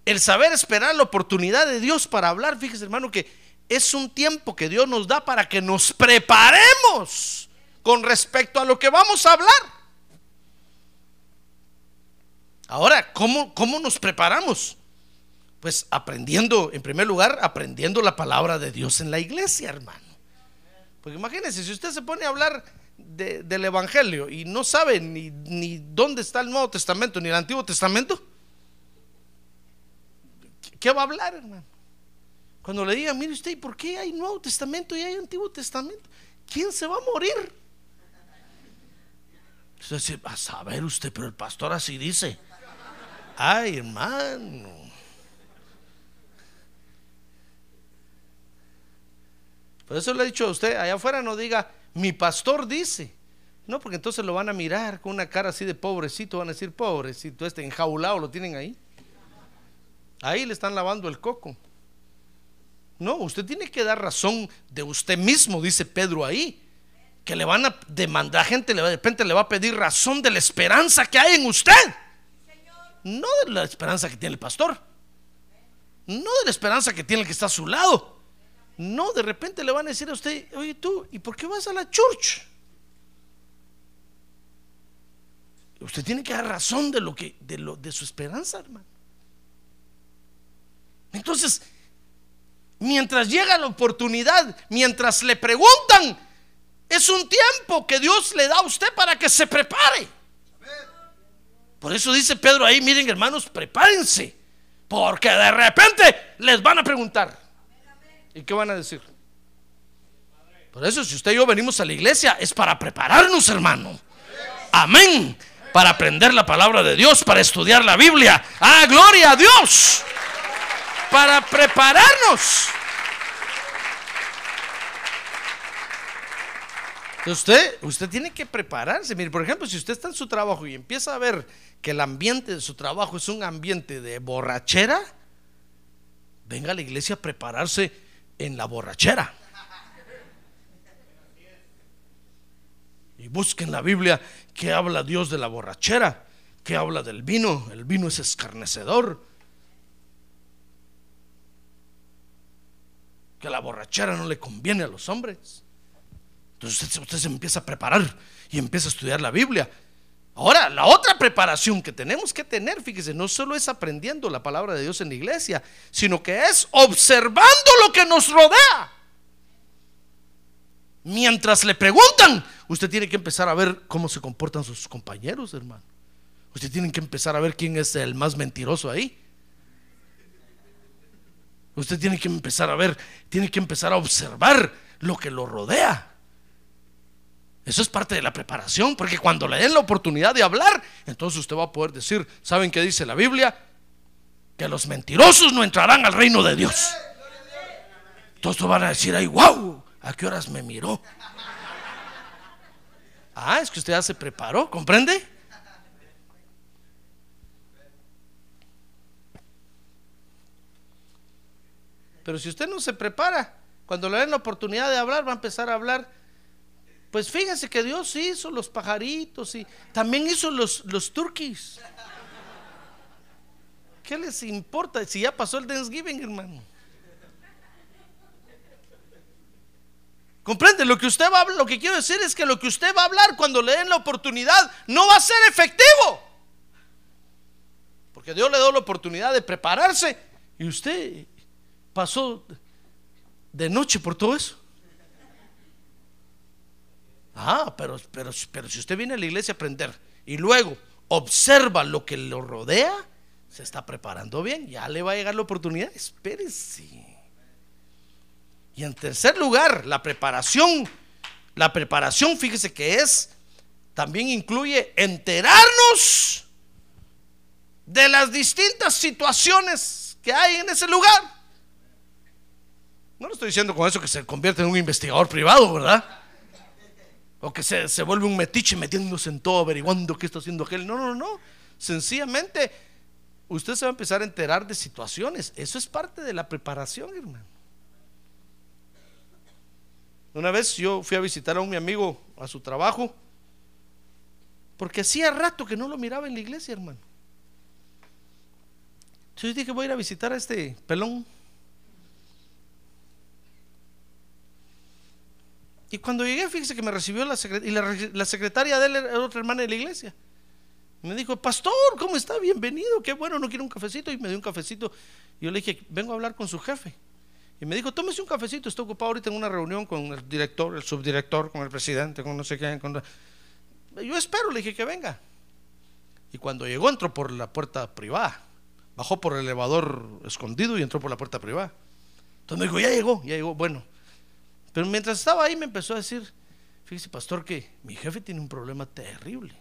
El saber esperar la oportunidad de Dios para hablar, fíjese hermano que es un tiempo que Dios nos da para que nos preparemos con respecto a lo que vamos a hablar. Ahora, ¿cómo, ¿cómo nos preparamos? Pues aprendiendo, en primer lugar, aprendiendo la palabra de Dios en la iglesia, hermano. Porque imagínense, si usted se pone a hablar de- del Evangelio y no sabe ni, ni dónde está el Nuevo Testamento ni el Antiguo Testamento, ¿qué- ¿qué va a hablar, hermano? Cuando le digan, mire usted, ¿y por qué hay Nuevo Testamento y hay Antiguo Testamento? ¿Quién se va a morir? Usted dice, a saber usted, pero el pastor así dice. Ay, hermano. Por eso le he dicho a usted, allá afuera no diga, mi pastor dice. No, porque entonces lo van a mirar con una cara así de pobrecito, van a decir, pobrecito, este enjaulado lo tienen ahí. Ahí le están lavando el coco. No, usted tiene que dar razón de usted mismo, dice Pedro ahí. Que le van a demandar, gente le va- de repente le va a pedir razón de la esperanza que hay en usted. No de la esperanza que tiene el pastor. No de la esperanza que tiene el que está a su lado. No, de repente le van a decir a usted, oye tú, ¿y por qué vas a la church? Usted tiene que dar razón de lo que, de lo, de su esperanza, hermano. Entonces, mientras llega la oportunidad, mientras le preguntan, es un tiempo que Dios le da a usted para que se prepare. Por eso dice Pedro ahí, miren hermanos, prepárense, porque de repente les van a preguntar. ¿Y qué van a decir? Por eso si usted y yo venimos a la iglesia es para prepararnos, hermano. Amén. Para aprender la palabra de Dios, para estudiar la Biblia. Ah, gloria a Dios. Para prepararnos. Usted, usted tiene que prepararse. Mire, por ejemplo, si usted está en su trabajo y empieza a ver que el ambiente de su trabajo es un ambiente de borrachera, venga a la iglesia a prepararse en la borrachera. Y busquen la Biblia que habla Dios de la borrachera, que habla del vino. El vino es escarnecedor. Que la borrachera no le conviene a los hombres. Entonces usted, usted se empieza a preparar y empieza a estudiar la Biblia. Ahora, la otra preparación que tenemos que tener, fíjese, no solo es aprendiendo la palabra de Dios en la iglesia, sino que es observando lo que nos rodea. Mientras le preguntan, usted tiene que empezar a ver cómo se comportan sus compañeros, hermano. Usted tiene que empezar a ver quién es el más mentiroso ahí. Usted tiene que empezar a ver, tiene que empezar a observar lo que lo rodea. Eso es parte de la preparación, porque cuando le den la oportunidad de hablar, entonces usted va a poder decir, ¿saben qué dice la Biblia? Que los mentirosos no entrarán al reino de Dios. Todos van a decir, ay, wow, ¿a qué horas me miró? Ah, es que usted ya se preparó, ¿comprende? Pero si usted no se prepara, cuando le den la oportunidad de hablar, va a empezar a hablar. Pues fíjense que Dios hizo los pajaritos y también hizo los, los. ¿Qué les importa si ya pasó el Thanksgiving, hermano? ¿Comprende? Lo que usted va a hablar, lo que quiero decir es que lo que usted va a hablar cuando le den la oportunidad no va a ser efectivo. Porque Dios le dio la oportunidad de prepararse y usted pasó de noche por todo eso. Ah, pero, pero, pero si usted viene a la iglesia a aprender y luego observa lo que lo rodea, se está preparando bien, ya le va a llegar la oportunidad. Espérese. Y en tercer lugar, la preparación. La preparación, fíjese que es, también incluye enterarnos de las distintas situaciones que hay en ese lugar. No le estoy diciendo con eso que se convierte en un investigador privado, ¿verdad? O que se, se vuelve un metiche metiéndose en todo, averiguando qué está haciendo aquel. No, no, no. Sencillamente, usted se va a empezar a enterar de situaciones. Eso es parte de la preparación, hermano. Una vez yo fui a visitar a un mi amigo a su trabajo, porque hacía rato que no lo miraba en la iglesia, hermano. Entonces dije, voy a ir a visitar a este pelón. Y cuando llegué, fíjese que me recibió la, secre- y la, re- la secretaria de él era otra hermana de la iglesia. Me dijo, pastor, ¿cómo está? Bienvenido, qué bueno, no quiere un cafecito. Y me dio un cafecito. Y yo le dije, vengo a hablar con su jefe. Y me dijo, tómese un cafecito, estoy ocupado ahorita en una reunión con el director, el subdirector, con el presidente, con no sé quién. Con... Yo espero, le dije que venga. Y cuando llegó, entró por la puerta privada. Bajó por el elevador escondido y entró por la puerta privada. Entonces me dijo, ya llegó, ya llegó. Bueno, pero mientras estaba ahí me empezó a decir, fíjese, pastor, que mi jefe tiene un problema terrible.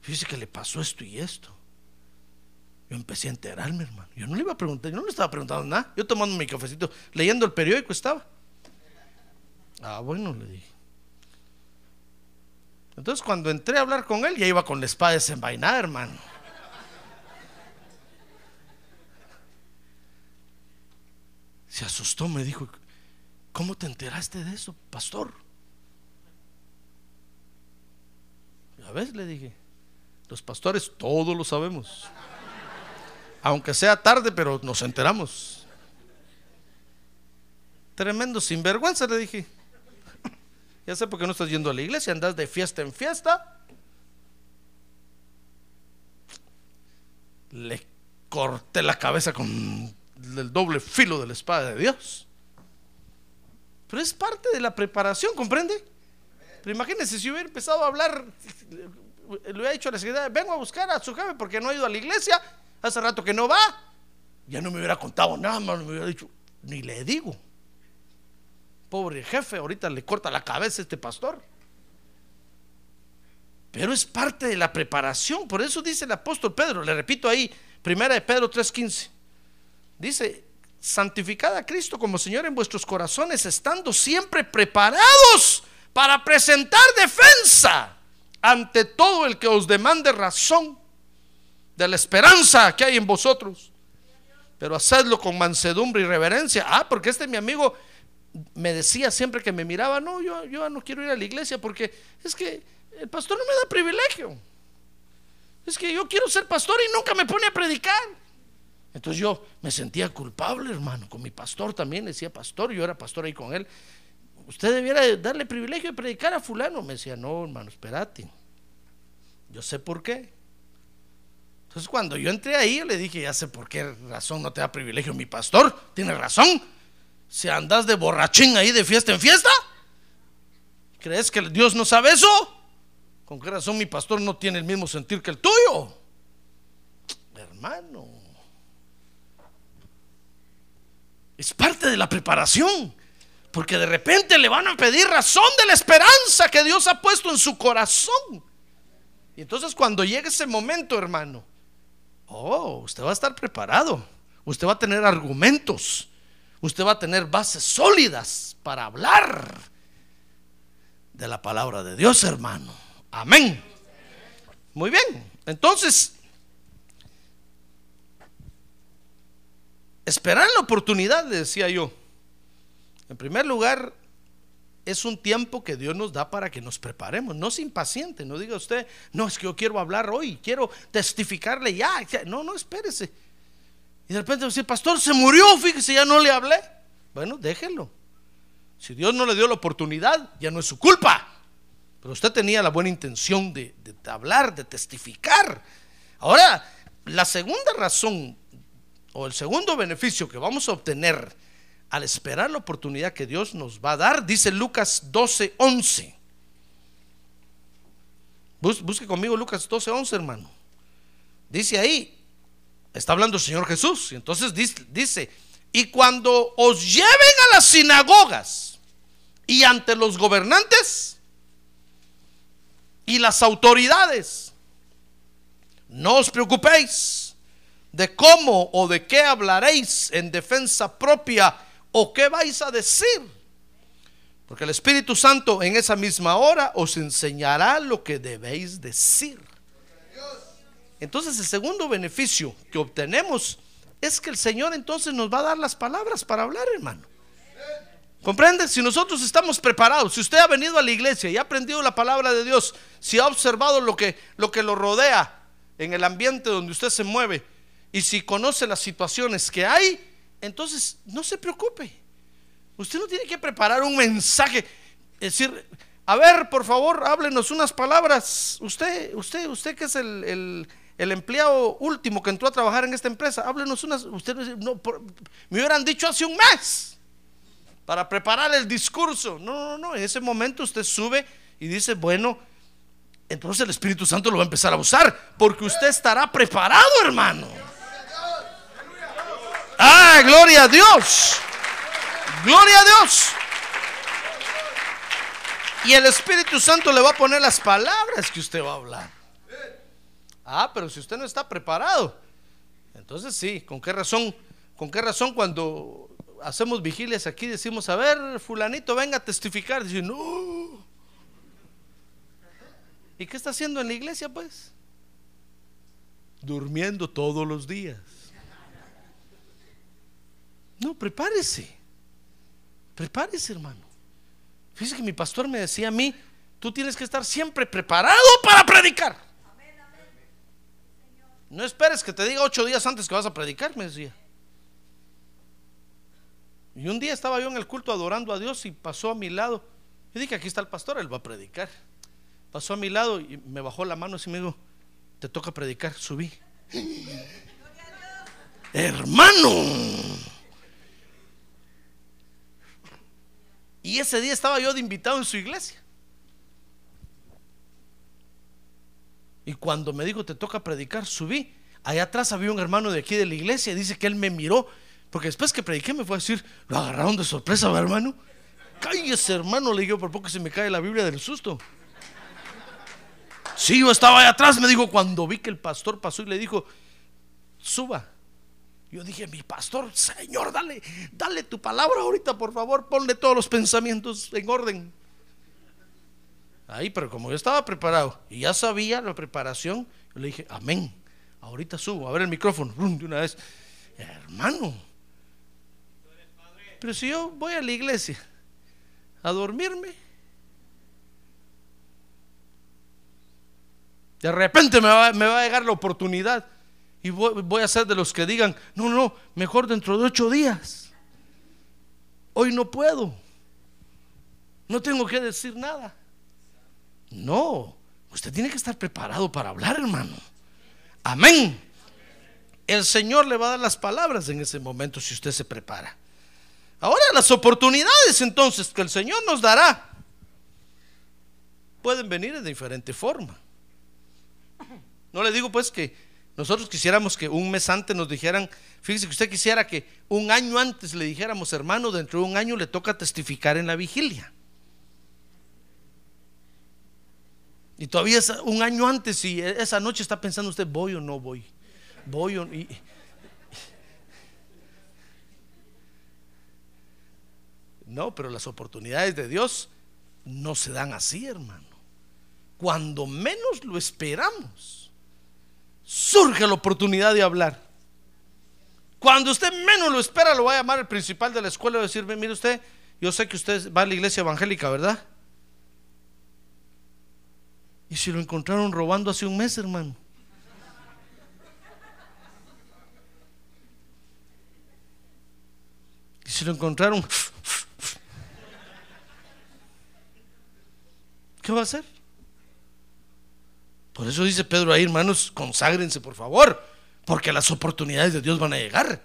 Fíjese que le pasó esto y esto. Yo empecé a enterarme, hermano. Yo no le iba a preguntar, yo no le estaba preguntando nada. Yo tomando mi cafecito, leyendo el periódico estaba. Ah, bueno, le dije. Entonces cuando entré a hablar con él, ya iba con la espada desenvainada, hermano. Se asustó, me dijo, ¿cómo te enteraste de eso, pastor? A ver, le dije, los pastores todos lo sabemos aunque sea tarde, pero nos enteramos. Tremendo sinvergüenza, le dije. Ya sé por qué no estás yendo a la iglesia, andas de fiesta en fiesta. Le corté la cabeza con el doble filo de la espada de Dios. Pero es parte de la preparación, ¿comprende? Pero imagínense si hubiera empezado a hablar, le hubiera dicho a la secretaria, vengo a buscar a su jefe porque no ha ido a la iglesia hace rato que no va. Ya no me hubiera contado nada más, me hubiera dicho, ni le digo. Pobre jefe, ahorita le corta la cabeza a este pastor. Pero es parte de la preparación, por eso dice el apóstol Pedro, le repito ahí, primera de Pedro 3:15. Dice, santificad a Cristo como Señor en vuestros corazones, estando siempre preparados para presentar defensa ante todo el que os demande razón de la esperanza que hay en vosotros. Pero hacedlo con mansedumbre y reverencia. Ah, porque este mi amigo me decía siempre que me miraba, no, yo, yo no quiero ir a la iglesia porque es que el pastor no me da privilegio. Es que yo quiero ser pastor y nunca me pone a predicar. Entonces yo me sentía culpable, hermano, con mi pastor también, decía pastor, yo era pastor ahí con él. Usted debiera darle privilegio de predicar a fulano. Me decía, no, hermano, espérate. Yo sé por qué. Entonces cuando yo entré ahí, le dije, ya sé por qué razón no te da privilegio mi pastor. Tiene razón. Si andas de borrachín ahí de fiesta en fiesta, ¿crees que Dios no sabe eso? ¿Con qué razón mi pastor no tiene el mismo sentir que el tuyo? Hermano. Es parte de la preparación. Porque de repente le van a pedir razón de la esperanza que Dios ha puesto en su corazón. Y entonces cuando llegue ese momento, hermano, Oh, usted va a estar preparado. Usted va a tener argumentos. Usted va a tener bases sólidas para hablar de la palabra de Dios, hermano. Amén. Muy bien. Entonces, esperar la oportunidad, decía yo. En primer lugar, es un tiempo que Dios nos da para que nos preparemos. No se impaciente, no diga usted, no, es que yo quiero hablar hoy, quiero testificarle ya. No, no, espérese. Y de repente dice, pastor, se murió, fíjese, ya no le hablé. Bueno, déjenlo. Si Dios no le dio la oportunidad, ya no es su culpa. Pero usted tenía la buena intención de, de hablar, de testificar. Ahora, la segunda razón o el segundo beneficio que vamos a obtener al esperar la oportunidad que Dios nos va a dar, dice Lucas 12, 11. busque conmigo Lucas 12, 11, hermano. Dice ahí, está hablando el Señor Jesús. Y entonces dice, dice, y cuando os lleven a las sinagogas y ante los gobernantes y las autoridades, no os preocupéis de cómo o de qué hablaréis en defensa propia ¿O qué vais a decir? Porque el Espíritu Santo en esa misma hora os enseñará lo que debéis decir. Entonces el segundo beneficio que obtenemos es que el Señor entonces nos va a dar las palabras para hablar, hermano. ¿Comprende? Si nosotros estamos preparados, si usted ha venido a la iglesia y ha aprendido la palabra de Dios, si ha observado lo que lo, que lo rodea en el ambiente donde usted se mueve y si conoce las situaciones que hay, entonces no se preocupe. Usted no tiene que preparar un mensaje, decir, a ver, por favor, háblenos unas palabras. Usted, usted, usted que es el, empleado último que entró a trabajar en esta empresa, háblenos unas, ustedes no, me hubieran dicho hace un mes para preparar el discurso. No, no, no, en ese momento usted sube y dice, bueno, entonces el Espíritu Santo lo va a empezar a usar, porque usted estará preparado, hermano. Ah, gloria a Dios. Gloria a Dios. Y el Espíritu Santo le va a poner las palabras que usted va a hablar. Ah, pero si usted no está preparado, entonces sí, ¿con qué razón? ¿Con qué razón cuando hacemos vigilias aquí decimos, a ver, fulanito, venga a testificar? Dice, no. ¿Y qué está haciendo en la iglesia, pues? Durmiendo todos los días. No, prepárese. Prepárese, hermano. Fíjese que mi pastor me decía a mí, tú tienes que estar siempre preparado para predicar. No esperes que te diga ocho días antes que vas a predicar, me decía. Y un día estaba yo en el culto adorando a Dios y pasó a mi lado. Yo dije, aquí está el pastor, él va a predicar. Pasó a mi lado y me bajó la mano y me dijo, te toca predicar, subí. Hermano. Y ese día estaba yo de invitado en su iglesia. Y cuando me dijo, te toca predicar, subí. Allá atrás había un hermano de aquí de la iglesia. Dice que él me miró. Porque después que prediqué me fue a decir, lo agarraron de sorpresa, ¿verdad, hermano. Cállese, hermano, le digo, por poco se me cae la Biblia del susto. Sí, yo estaba allá atrás, me dijo, cuando vi que el pastor pasó y le dijo, suba. Yo dije, mi pastor, Señor, dale, dale tu palabra ahorita, por favor, ponle todos los pensamientos en orden. Ahí, pero como yo estaba preparado y ya sabía la preparación, yo le dije, amén. Ahorita subo, a ver el micrófono, de una vez. Hermano, pero si yo voy a la iglesia a dormirme, de repente me va, me va a llegar la oportunidad y voy, a ser de los que digan, no, no, mejor dentro de ocho días. Hoy no puedo. No tengo que decir nada. No, usted tiene que estar preparado para hablar, hermano. Amén. El Señor le va a dar las palabras en ese momento si usted se prepara. Ahora las oportunidades entonces que el Señor nos dará pueden venir de diferente forma. No le digo pues que nosotros quisiéramos que un mes antes nos dijeran, fíjese que usted quisiera que un año antes le dijéramos, hermano, dentro de un año le toca testificar en la vigilia. Y todavía un año antes y esa noche está pensando usted, voy o no voy. Voy o y, No, pero las oportunidades de Dios no se dan así, hermano. Cuando menos lo esperamos, surge la oportunidad de hablar. Cuando usted menos lo espera, lo va a llamar el principal de la escuela y va a decir, mire usted, yo sé que usted va a la iglesia evangélica, ¿verdad? Y si lo encontraron robando hace un mes, hermano. Y si lo encontraron, ¿qué va a hacer? Por eso dice Pedro ahí, hermanos, conságrense por favor, porque las oportunidades de Dios van a llegar.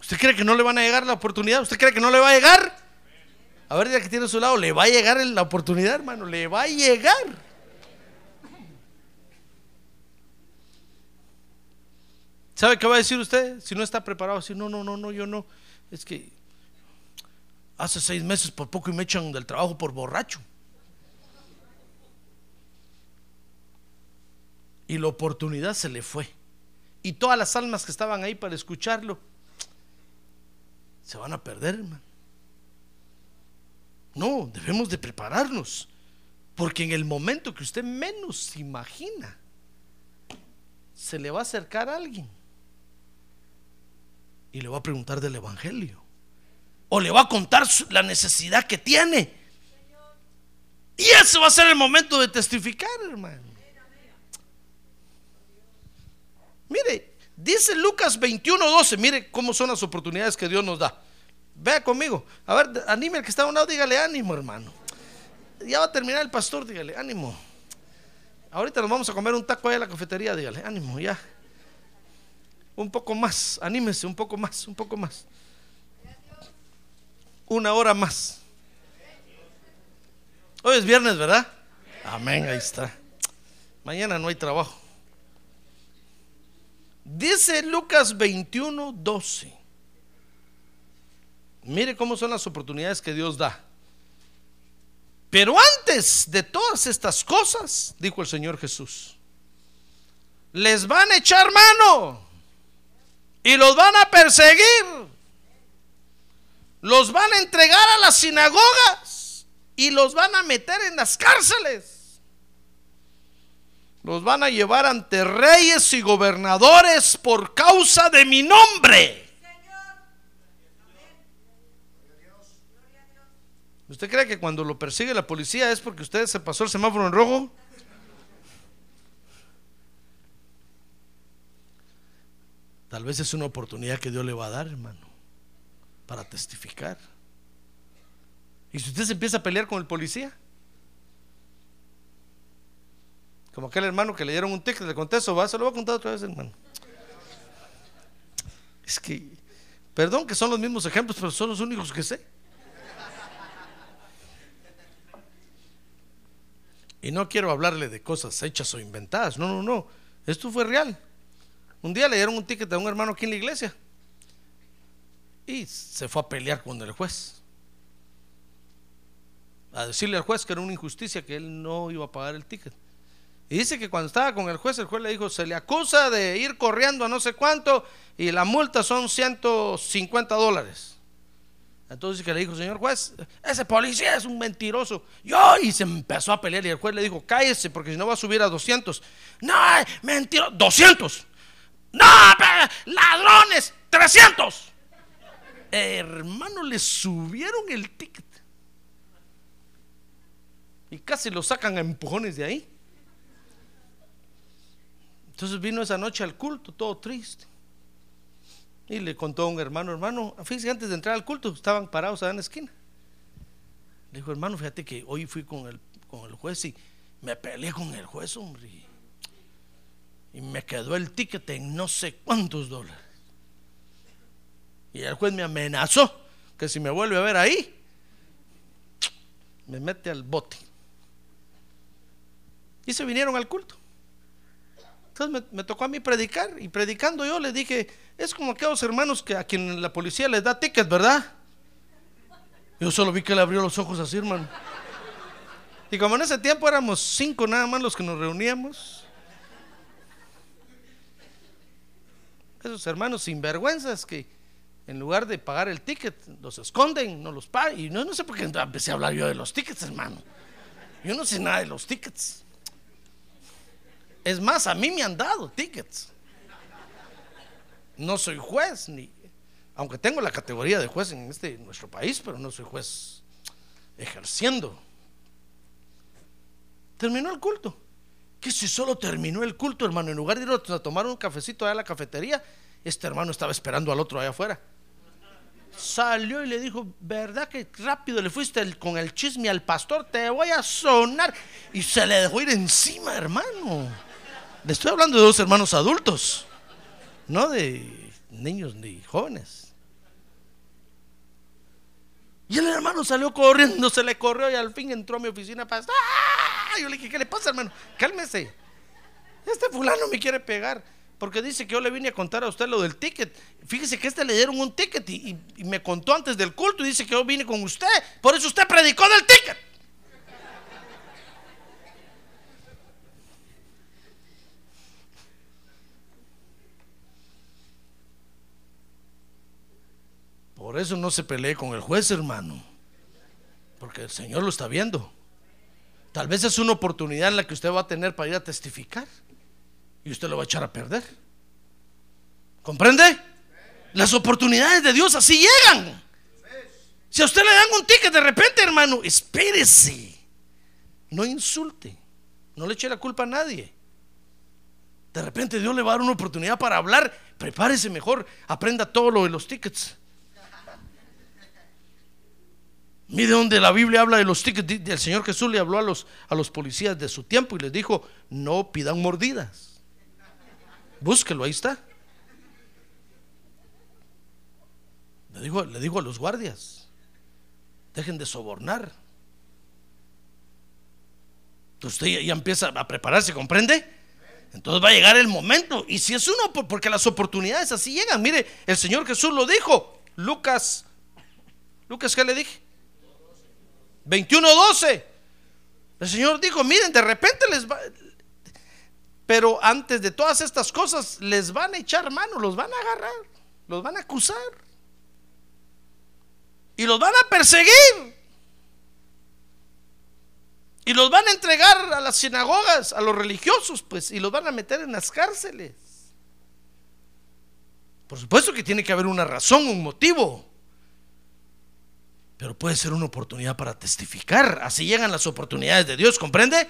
¿Usted cree que no le van a llegar la oportunidad? ¿Usted cree que no le va a llegar? A ver, ya que tiene a su lado, le va a llegar la oportunidad, hermano, le va a llegar. ¿Sabe qué va a decir usted? Si no está preparado, si no, no, no, no, yo no. Es que hace seis meses por poco y me echan del trabajo por borracho. Y la oportunidad se le fue. Y todas las almas que estaban ahí para escucharlo se van a perder, hermano. No, debemos de prepararnos. Porque en el momento que usted menos se imagina, se le va a acercar a alguien y le va a preguntar del Evangelio. O le va a contar la necesidad que tiene. Y ese va a ser el momento de testificar, hermano. Mire, dice Lucas 21, 12. Mire cómo son las oportunidades que Dios nos da. Vea conmigo. A ver, anime al que está a un lado, dígale ánimo, hermano. Ya va a terminar el pastor, dígale ánimo. Ahorita nos vamos a comer un taco ahí a la cafetería, dígale, ánimo, ya. Un poco más, anímese, un poco más, un poco más. Una hora más. Hoy es viernes, ¿verdad? Amén, ahí está. Mañana no hay trabajo. Dice Lucas 21, 12. Mire cómo son las oportunidades que Dios da. Pero antes de todas estas cosas, dijo el Señor Jesús, les van a echar mano y los van a perseguir. Los van a entregar a las sinagogas y los van a meter en las cárceles. Los van a llevar ante reyes y gobernadores por causa de mi nombre. ¿Usted cree que cuando lo persigue la policía es porque usted se pasó el semáforo en rojo? Tal vez es una oportunidad que Dios le va a dar, hermano, para testificar. Y si usted se empieza a pelear con el policía, como aquel hermano que le dieron un ticket, le contesto, va, se lo voy a contar otra vez, hermano. Es que, perdón que son los mismos ejemplos, pero son los únicos que sé. Y no quiero hablarle de cosas hechas o inventadas. No, no, no. Esto fue real. Un día le dieron un ticket a un hermano aquí en la iglesia. Y se fue a pelear con el juez. A decirle al juez que era una injusticia que él no iba a pagar el ticket. Y dice que cuando estaba con el juez, el juez le dijo, se le acusa de ir corriendo a no sé cuánto y la multa son 150 dólares. Entonces que le dijo, señor juez, ese policía es un mentiroso. Yo, y se empezó a pelear y el juez le dijo, cállese porque si no va a subir a 200. No, mentiroso, 200. No, ladrones, 300. hermano, le subieron el ticket. Y casi lo sacan a empujones de ahí. Entonces vino esa noche al culto, todo triste. Y le contó a un hermano, hermano, fíjese, antes de entrar al culto estaban parados allá en la esquina. Le dijo, hermano, fíjate que hoy fui con el, con el juez y me peleé con el juez, hombre. Y me quedó el ticket en no sé cuántos dólares. Y el juez me amenazó que si me vuelve a ver ahí, me mete al bote. Y se vinieron al culto. Entonces me, tocó a mí predicar y predicando yo le dije, es como aquellos hermanos que a quien la policía les da ticket, ¿verdad? Yo solo vi que le abrió los ojos así, hermano. Y como en ese tiempo éramos cinco nada más los que nos reuníamos, esos hermanos sinvergüenzas que en lugar de pagar el ticket, los esconden, no los pagan. Y no sé por qué empecé a hablar yo de los tickets, hermano. Yo no sé nada de los tickets. Es más, a mí me han dado tickets. No soy juez, ni, aunque tengo la categoría de juez en este nuestro país, pero no soy juez ejerciendo. Terminó el culto. Que si solo terminó el culto, hermano, en lugar de ir a tomar un cafecito allá a la cafetería, este hermano estaba esperando al otro allá afuera. Salió y le dijo, ¿verdad que rápido le fuiste con el chisme al pastor? Te voy a sonar. Y se le dejó ir encima, hermano. Le estoy hablando de dos hermanos adultos, no de niños ni jóvenes. Y el hermano salió corriendo, se le corrió y al fin entró a mi oficina para... ¡Ah! Yo le dije, ¿qué le pasa, hermano? Cálmese. Este fulano me quiere pegar. Porque dice que yo le vine a contar a usted lo del ticket. Fíjese que este le dieron un ticket y, y me contó antes del culto y dice que yo vine con usted. Por eso usted predicó del ticket. Por eso no se pelee con el juez, hermano. Porque el Señor lo está viendo. Tal vez es una oportunidad en la que usted va a tener para ir a testificar. Y usted lo va a echar a perder. ¿Comprende? Las oportunidades de Dios así llegan. Si a usted le dan un ticket de repente, hermano, espérese. No insulte. No le eche la culpa a nadie. De repente Dios le va a dar una oportunidad para hablar. Prepárese mejor. Aprenda todo lo de los tickets. Mire donde la Biblia habla de los tickets. El Señor Jesús le habló a los, a los policías de su tiempo y les dijo, no pidan mordidas. Búsquelo, ahí está. Le dijo, le dijo a los guardias, dejen de sobornar. Entonces usted ya, empieza a prepararse, ¿comprende? Entonces va a llegar el momento. Y si es uno, por- porque las oportunidades así llegan. Mire, el Señor Jesús lo dijo. Lucas, Lucas, ¿qué le dije? 21:12. El Señor dijo, miren, de repente les va... Pero antes de todas estas cosas, les van a echar mano, los van a agarrar, los van a acusar. Y los van a perseguir. Y los van a entregar a las sinagogas, a los religiosos, pues, y los van a meter en las cárceles. Por supuesto que tiene que haber una razón, un motivo. Pero puede ser una oportunidad para testificar. Así llegan las oportunidades de Dios, ¿comprende?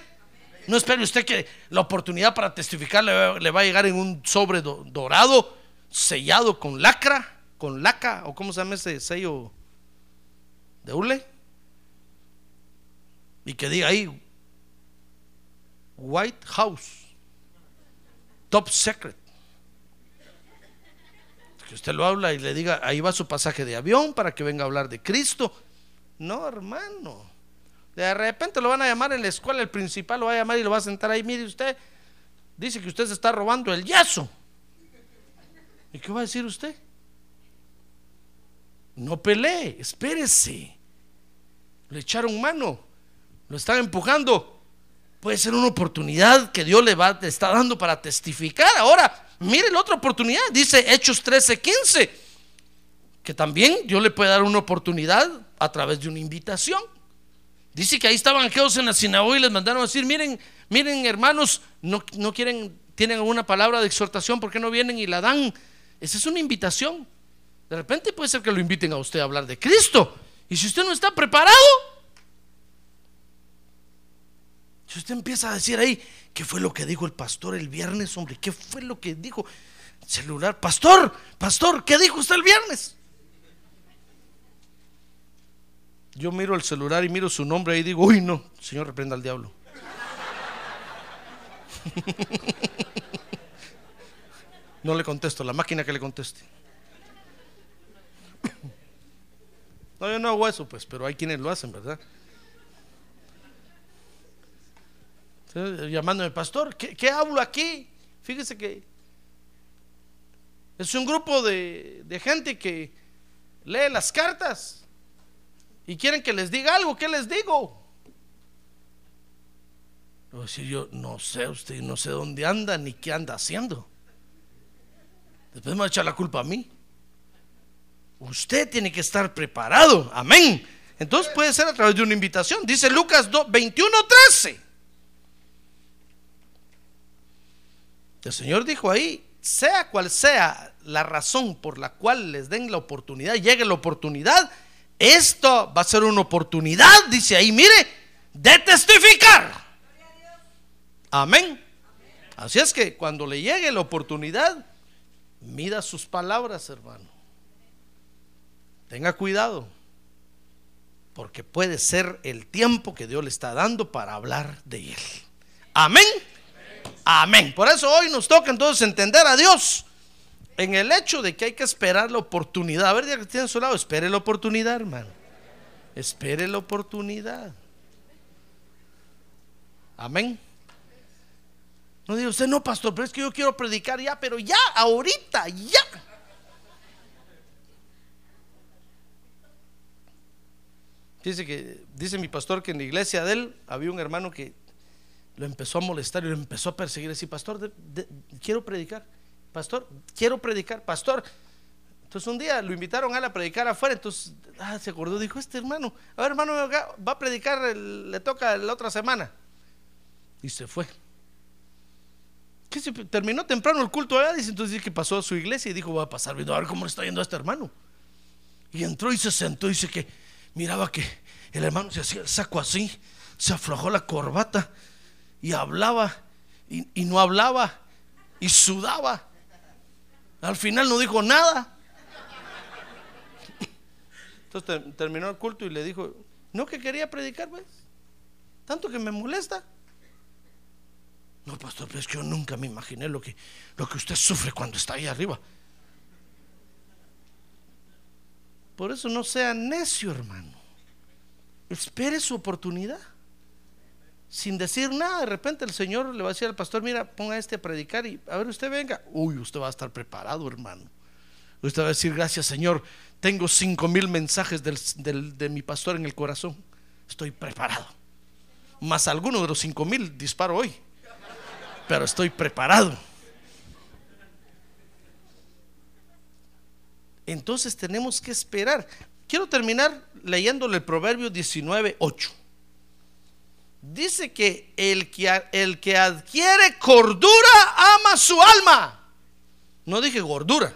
No espere usted que la oportunidad para testificar le va, a llegar en un sobre do- dorado, sellado con lacra, con laca, o cómo se llama ese sello de hule. Y que diga ahí, White House, Top Secret. Que usted lo habla y le diga, ahí va su pasaje de avión para que venga a hablar de Cristo. No, hermano. De repente lo van a llamar en la escuela, el principal lo va a llamar y lo va a sentar ahí. Mire usted, dice que usted se está robando el yazo. ¿Y qué va a decir usted? No pelee, espérese. Le echaron mano, lo están empujando. Puede ser una oportunidad que Dios le va, le está dando para testificar. Ahora, mire la otra oportunidad, dice Hechos 13, 15, que también Dios le puede dar una oportunidad a través de una invitación. Dice que ahí estaban aquellos en la sinagoga y les mandaron a decir, miren, miren hermanos, no, no quieren, tienen alguna palabra de exhortación, ¿por qué no vienen y la dan? Esa es una invitación. De repente puede ser que lo inviten a usted a hablar de Cristo. Y si usted no está preparado, si usted empieza a decir ahí, ¿qué fue lo que dijo el pastor el viernes, hombre? ¿Qué fue lo que dijo? Celular, pastor, pastor, ¿qué dijo usted el viernes? Yo miro el celular y miro su nombre y digo, uy, no, Señor, reprenda al diablo. No le contesto, la máquina que le conteste. No, yo no hago eso, pues, pero hay quienes lo hacen, ¿verdad? Sí, Llamándome, pastor, ¿qué, qué hablo aquí? Fíjese que es un grupo de, de gente que lee las cartas y quieren que les diga algo, ¿qué les digo? Voy a decir yo, no sé, usted no sé dónde anda ni qué anda haciendo. Después me va a echar la culpa a mí. Usted tiene que estar preparado. Amén. Entonces puede ser a través de una invitación. Dice Lucas 21, 13. El Señor dijo ahí, sea cual sea la razón por la cual les den la oportunidad, llegue la oportunidad, esto va a ser una oportunidad, dice ahí, mire, de testificar. Amén. Así es que cuando le llegue la oportunidad, mida sus palabras, hermano. Tenga cuidado, porque puede ser el tiempo que Dios le está dando para hablar de Él. Amén. Amén. Por eso hoy nos toca entonces entender a Dios en el hecho de que hay que esperar la oportunidad. A ver, ya que tiene a su lado, espere la oportunidad, hermano. Espere la oportunidad. Amén. No diga usted, no, pastor, pero es que yo quiero predicar ya, pero ya, ahorita, ya. Dice que, dice mi pastor que en la iglesia de él había un hermano que lo empezó a molestar y lo empezó a perseguir. Así, pastor, quiero predicar. Pastor, quiero predicar. Pastor. Entonces un día lo invitaron a él a predicar afuera. Entonces ah, se acordó, dijo: Este hermano, a ver, hermano, va a predicar, le toca la otra semana. Y se fue. ¿Qué se- terminó temprano el culto allá. Dice, entonces dice que pasó a su iglesia y dijo: Voy a pasar a ver cómo le está yendo a este hermano. Y entró y se sentó y dice que miraba que el hermano se hacía el saco así, se aflojó la corbata y hablaba y no hablaba y sudaba. Al final no dijo nada. Entonces ter- terminó el culto y le dijo, No que quería predicar, pues. Tanto que me molesta. No, pastor, pero es que yo nunca me imaginé lo que, lo que usted sufre cuando está ahí arriba. Por eso no sea necio, hermano. Espere su oportunidad. Sin decir nada, de repente el Señor le va a decir al pastor, mira, ponga este a predicar y a ver, usted venga. Uy, usted va a estar preparado, hermano. Usted va a decir, gracias Señor, tengo cinco mil mensajes del- de mi pastor en el corazón. Estoy preparado. Más alguno de los cinco mil disparo hoy. Pero estoy preparado. Entonces tenemos que esperar. Quiero terminar leyéndole el Proverbio 19, 8. Dice que el que, el que adquiere cordura ama su alma. No dije gordura.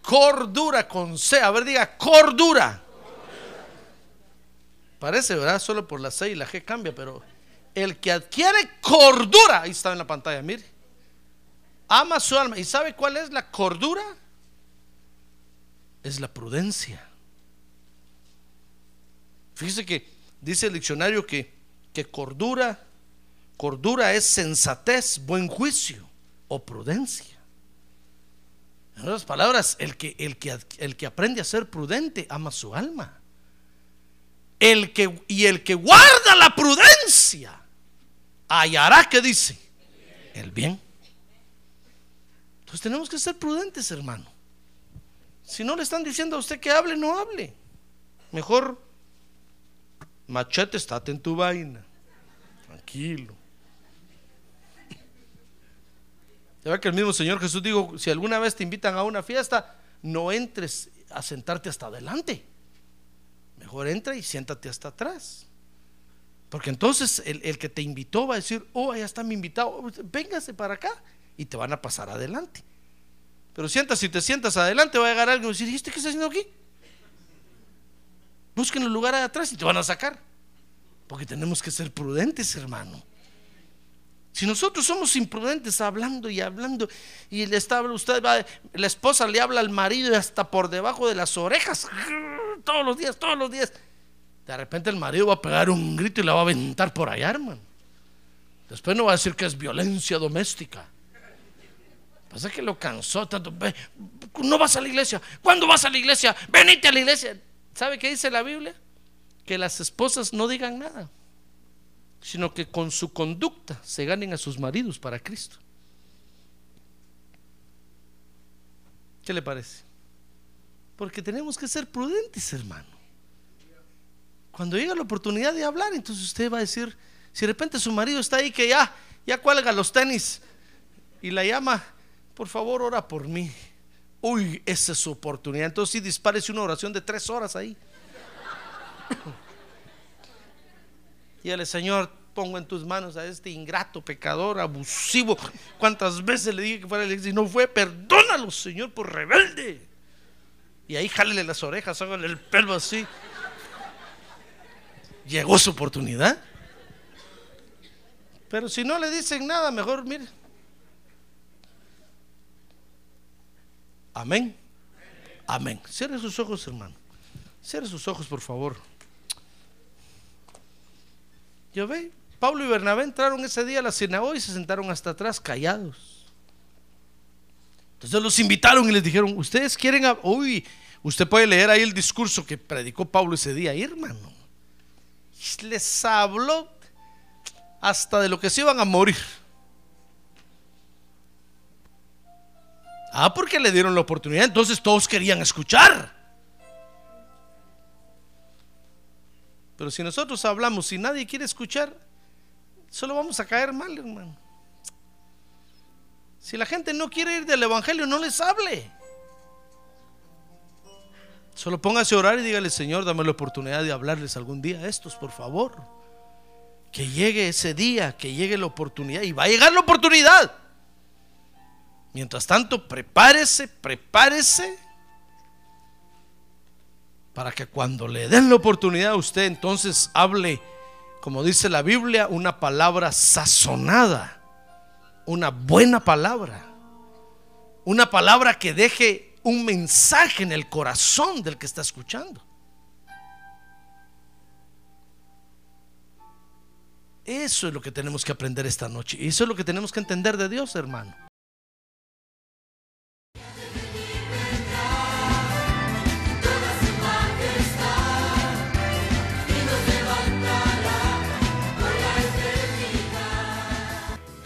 Cordura con C. A ver, diga cordura. Parece, ¿verdad? Solo por la C y la G cambia, pero el que adquiere cordura, ahí está en la pantalla, mire. Ama su alma. ¿Y sabe cuál es la cordura? Es la prudencia. Fíjese que dice el diccionario que, que cordura, cordura es sensatez, buen juicio o prudencia. En otras palabras, el que, el que, el que aprende a ser prudente ama su alma. El que, y el que guarda la prudencia hallará que dice el bien. Entonces tenemos que ser prudentes, hermano. Si no le están diciendo a usted que hable, no hable. Mejor machete, estate en tu vaina. Tranquilo. Ya ve que el mismo Señor Jesús dijo, si alguna vez te invitan a una fiesta, no entres a sentarte hasta adelante. Mejor entra y siéntate hasta atrás. Porque entonces el, el que te invitó va a decir, oh, ya está mi invitado, véngase para acá y te van a pasar adelante. Pero sientas, si te sientas adelante, va a llegar alguien y decir, ¿y este qué está haciendo aquí? Busquen el lugar atrás y te van a sacar. Porque tenemos que ser prudentes, hermano. Si nosotros somos imprudentes hablando y hablando y le está usted la esposa le habla al marido y hasta por debajo de las orejas todos los días, todos los días. De repente el marido va a pegar un grito y la va a aventar por allá, hermano. Después no va a decir que es violencia doméstica. Pasa que lo cansó tanto. No vas a la iglesia. ¿Cuándo vas a la iglesia? Venite a la iglesia. ¿Sabe qué dice la Biblia? Que las esposas no digan nada sino que con su conducta se ganen a sus maridos para Cristo. ¿Qué le parece? Porque tenemos que ser prudentes, hermano. Cuando llega la oportunidad de hablar, entonces usted va a decir, si de repente su marido está ahí que ya, ya cuelga los tenis y la llama, por favor, ora por mí. Uy, esa es su oportunidad. Entonces sí, dispárese una oración de tres horas ahí. Dígale, Señor, pongo en tus manos a este ingrato, pecador, abusivo. ¿Cuántas veces le dije que fuera la iglesia y no fue? Perdónalo, Señor, por rebelde. Y ahí jálele las orejas, hágale el pelo así. Llegó su oportunidad. Pero si no le dicen nada, mejor mire. Amén. Amén. Cierre sus ojos, hermano. Cierre sus ojos, por favor. Yo ve, Pablo y Bernabé entraron ese día a la sinagoga y se sentaron hasta atrás callados. Entonces los invitaron y les dijeron, ustedes quieren, hab-?" uy, usted puede leer ahí el discurso que predicó Pablo ese día, hermano. Les habló hasta de lo que se iban a morir. Ah, porque le dieron la oportunidad, entonces todos querían escuchar. Pero si nosotros hablamos y nadie quiere escuchar, solo vamos a caer mal, hermano. Si la gente no quiere ir del Evangelio, no les hable. Solo póngase a orar y dígale, Señor, dame la oportunidad de hablarles algún día a estos, por favor. Que llegue ese día, que llegue la oportunidad. Y va a llegar la oportunidad. Mientras tanto, prepárese, prepárese para que cuando le den la oportunidad a usted entonces hable, como dice la Biblia, una palabra sazonada, una buena palabra, una palabra que deje un mensaje en el corazón del que está escuchando. Eso es lo que tenemos que aprender esta noche. Y eso es lo que tenemos que entender de Dios, hermano.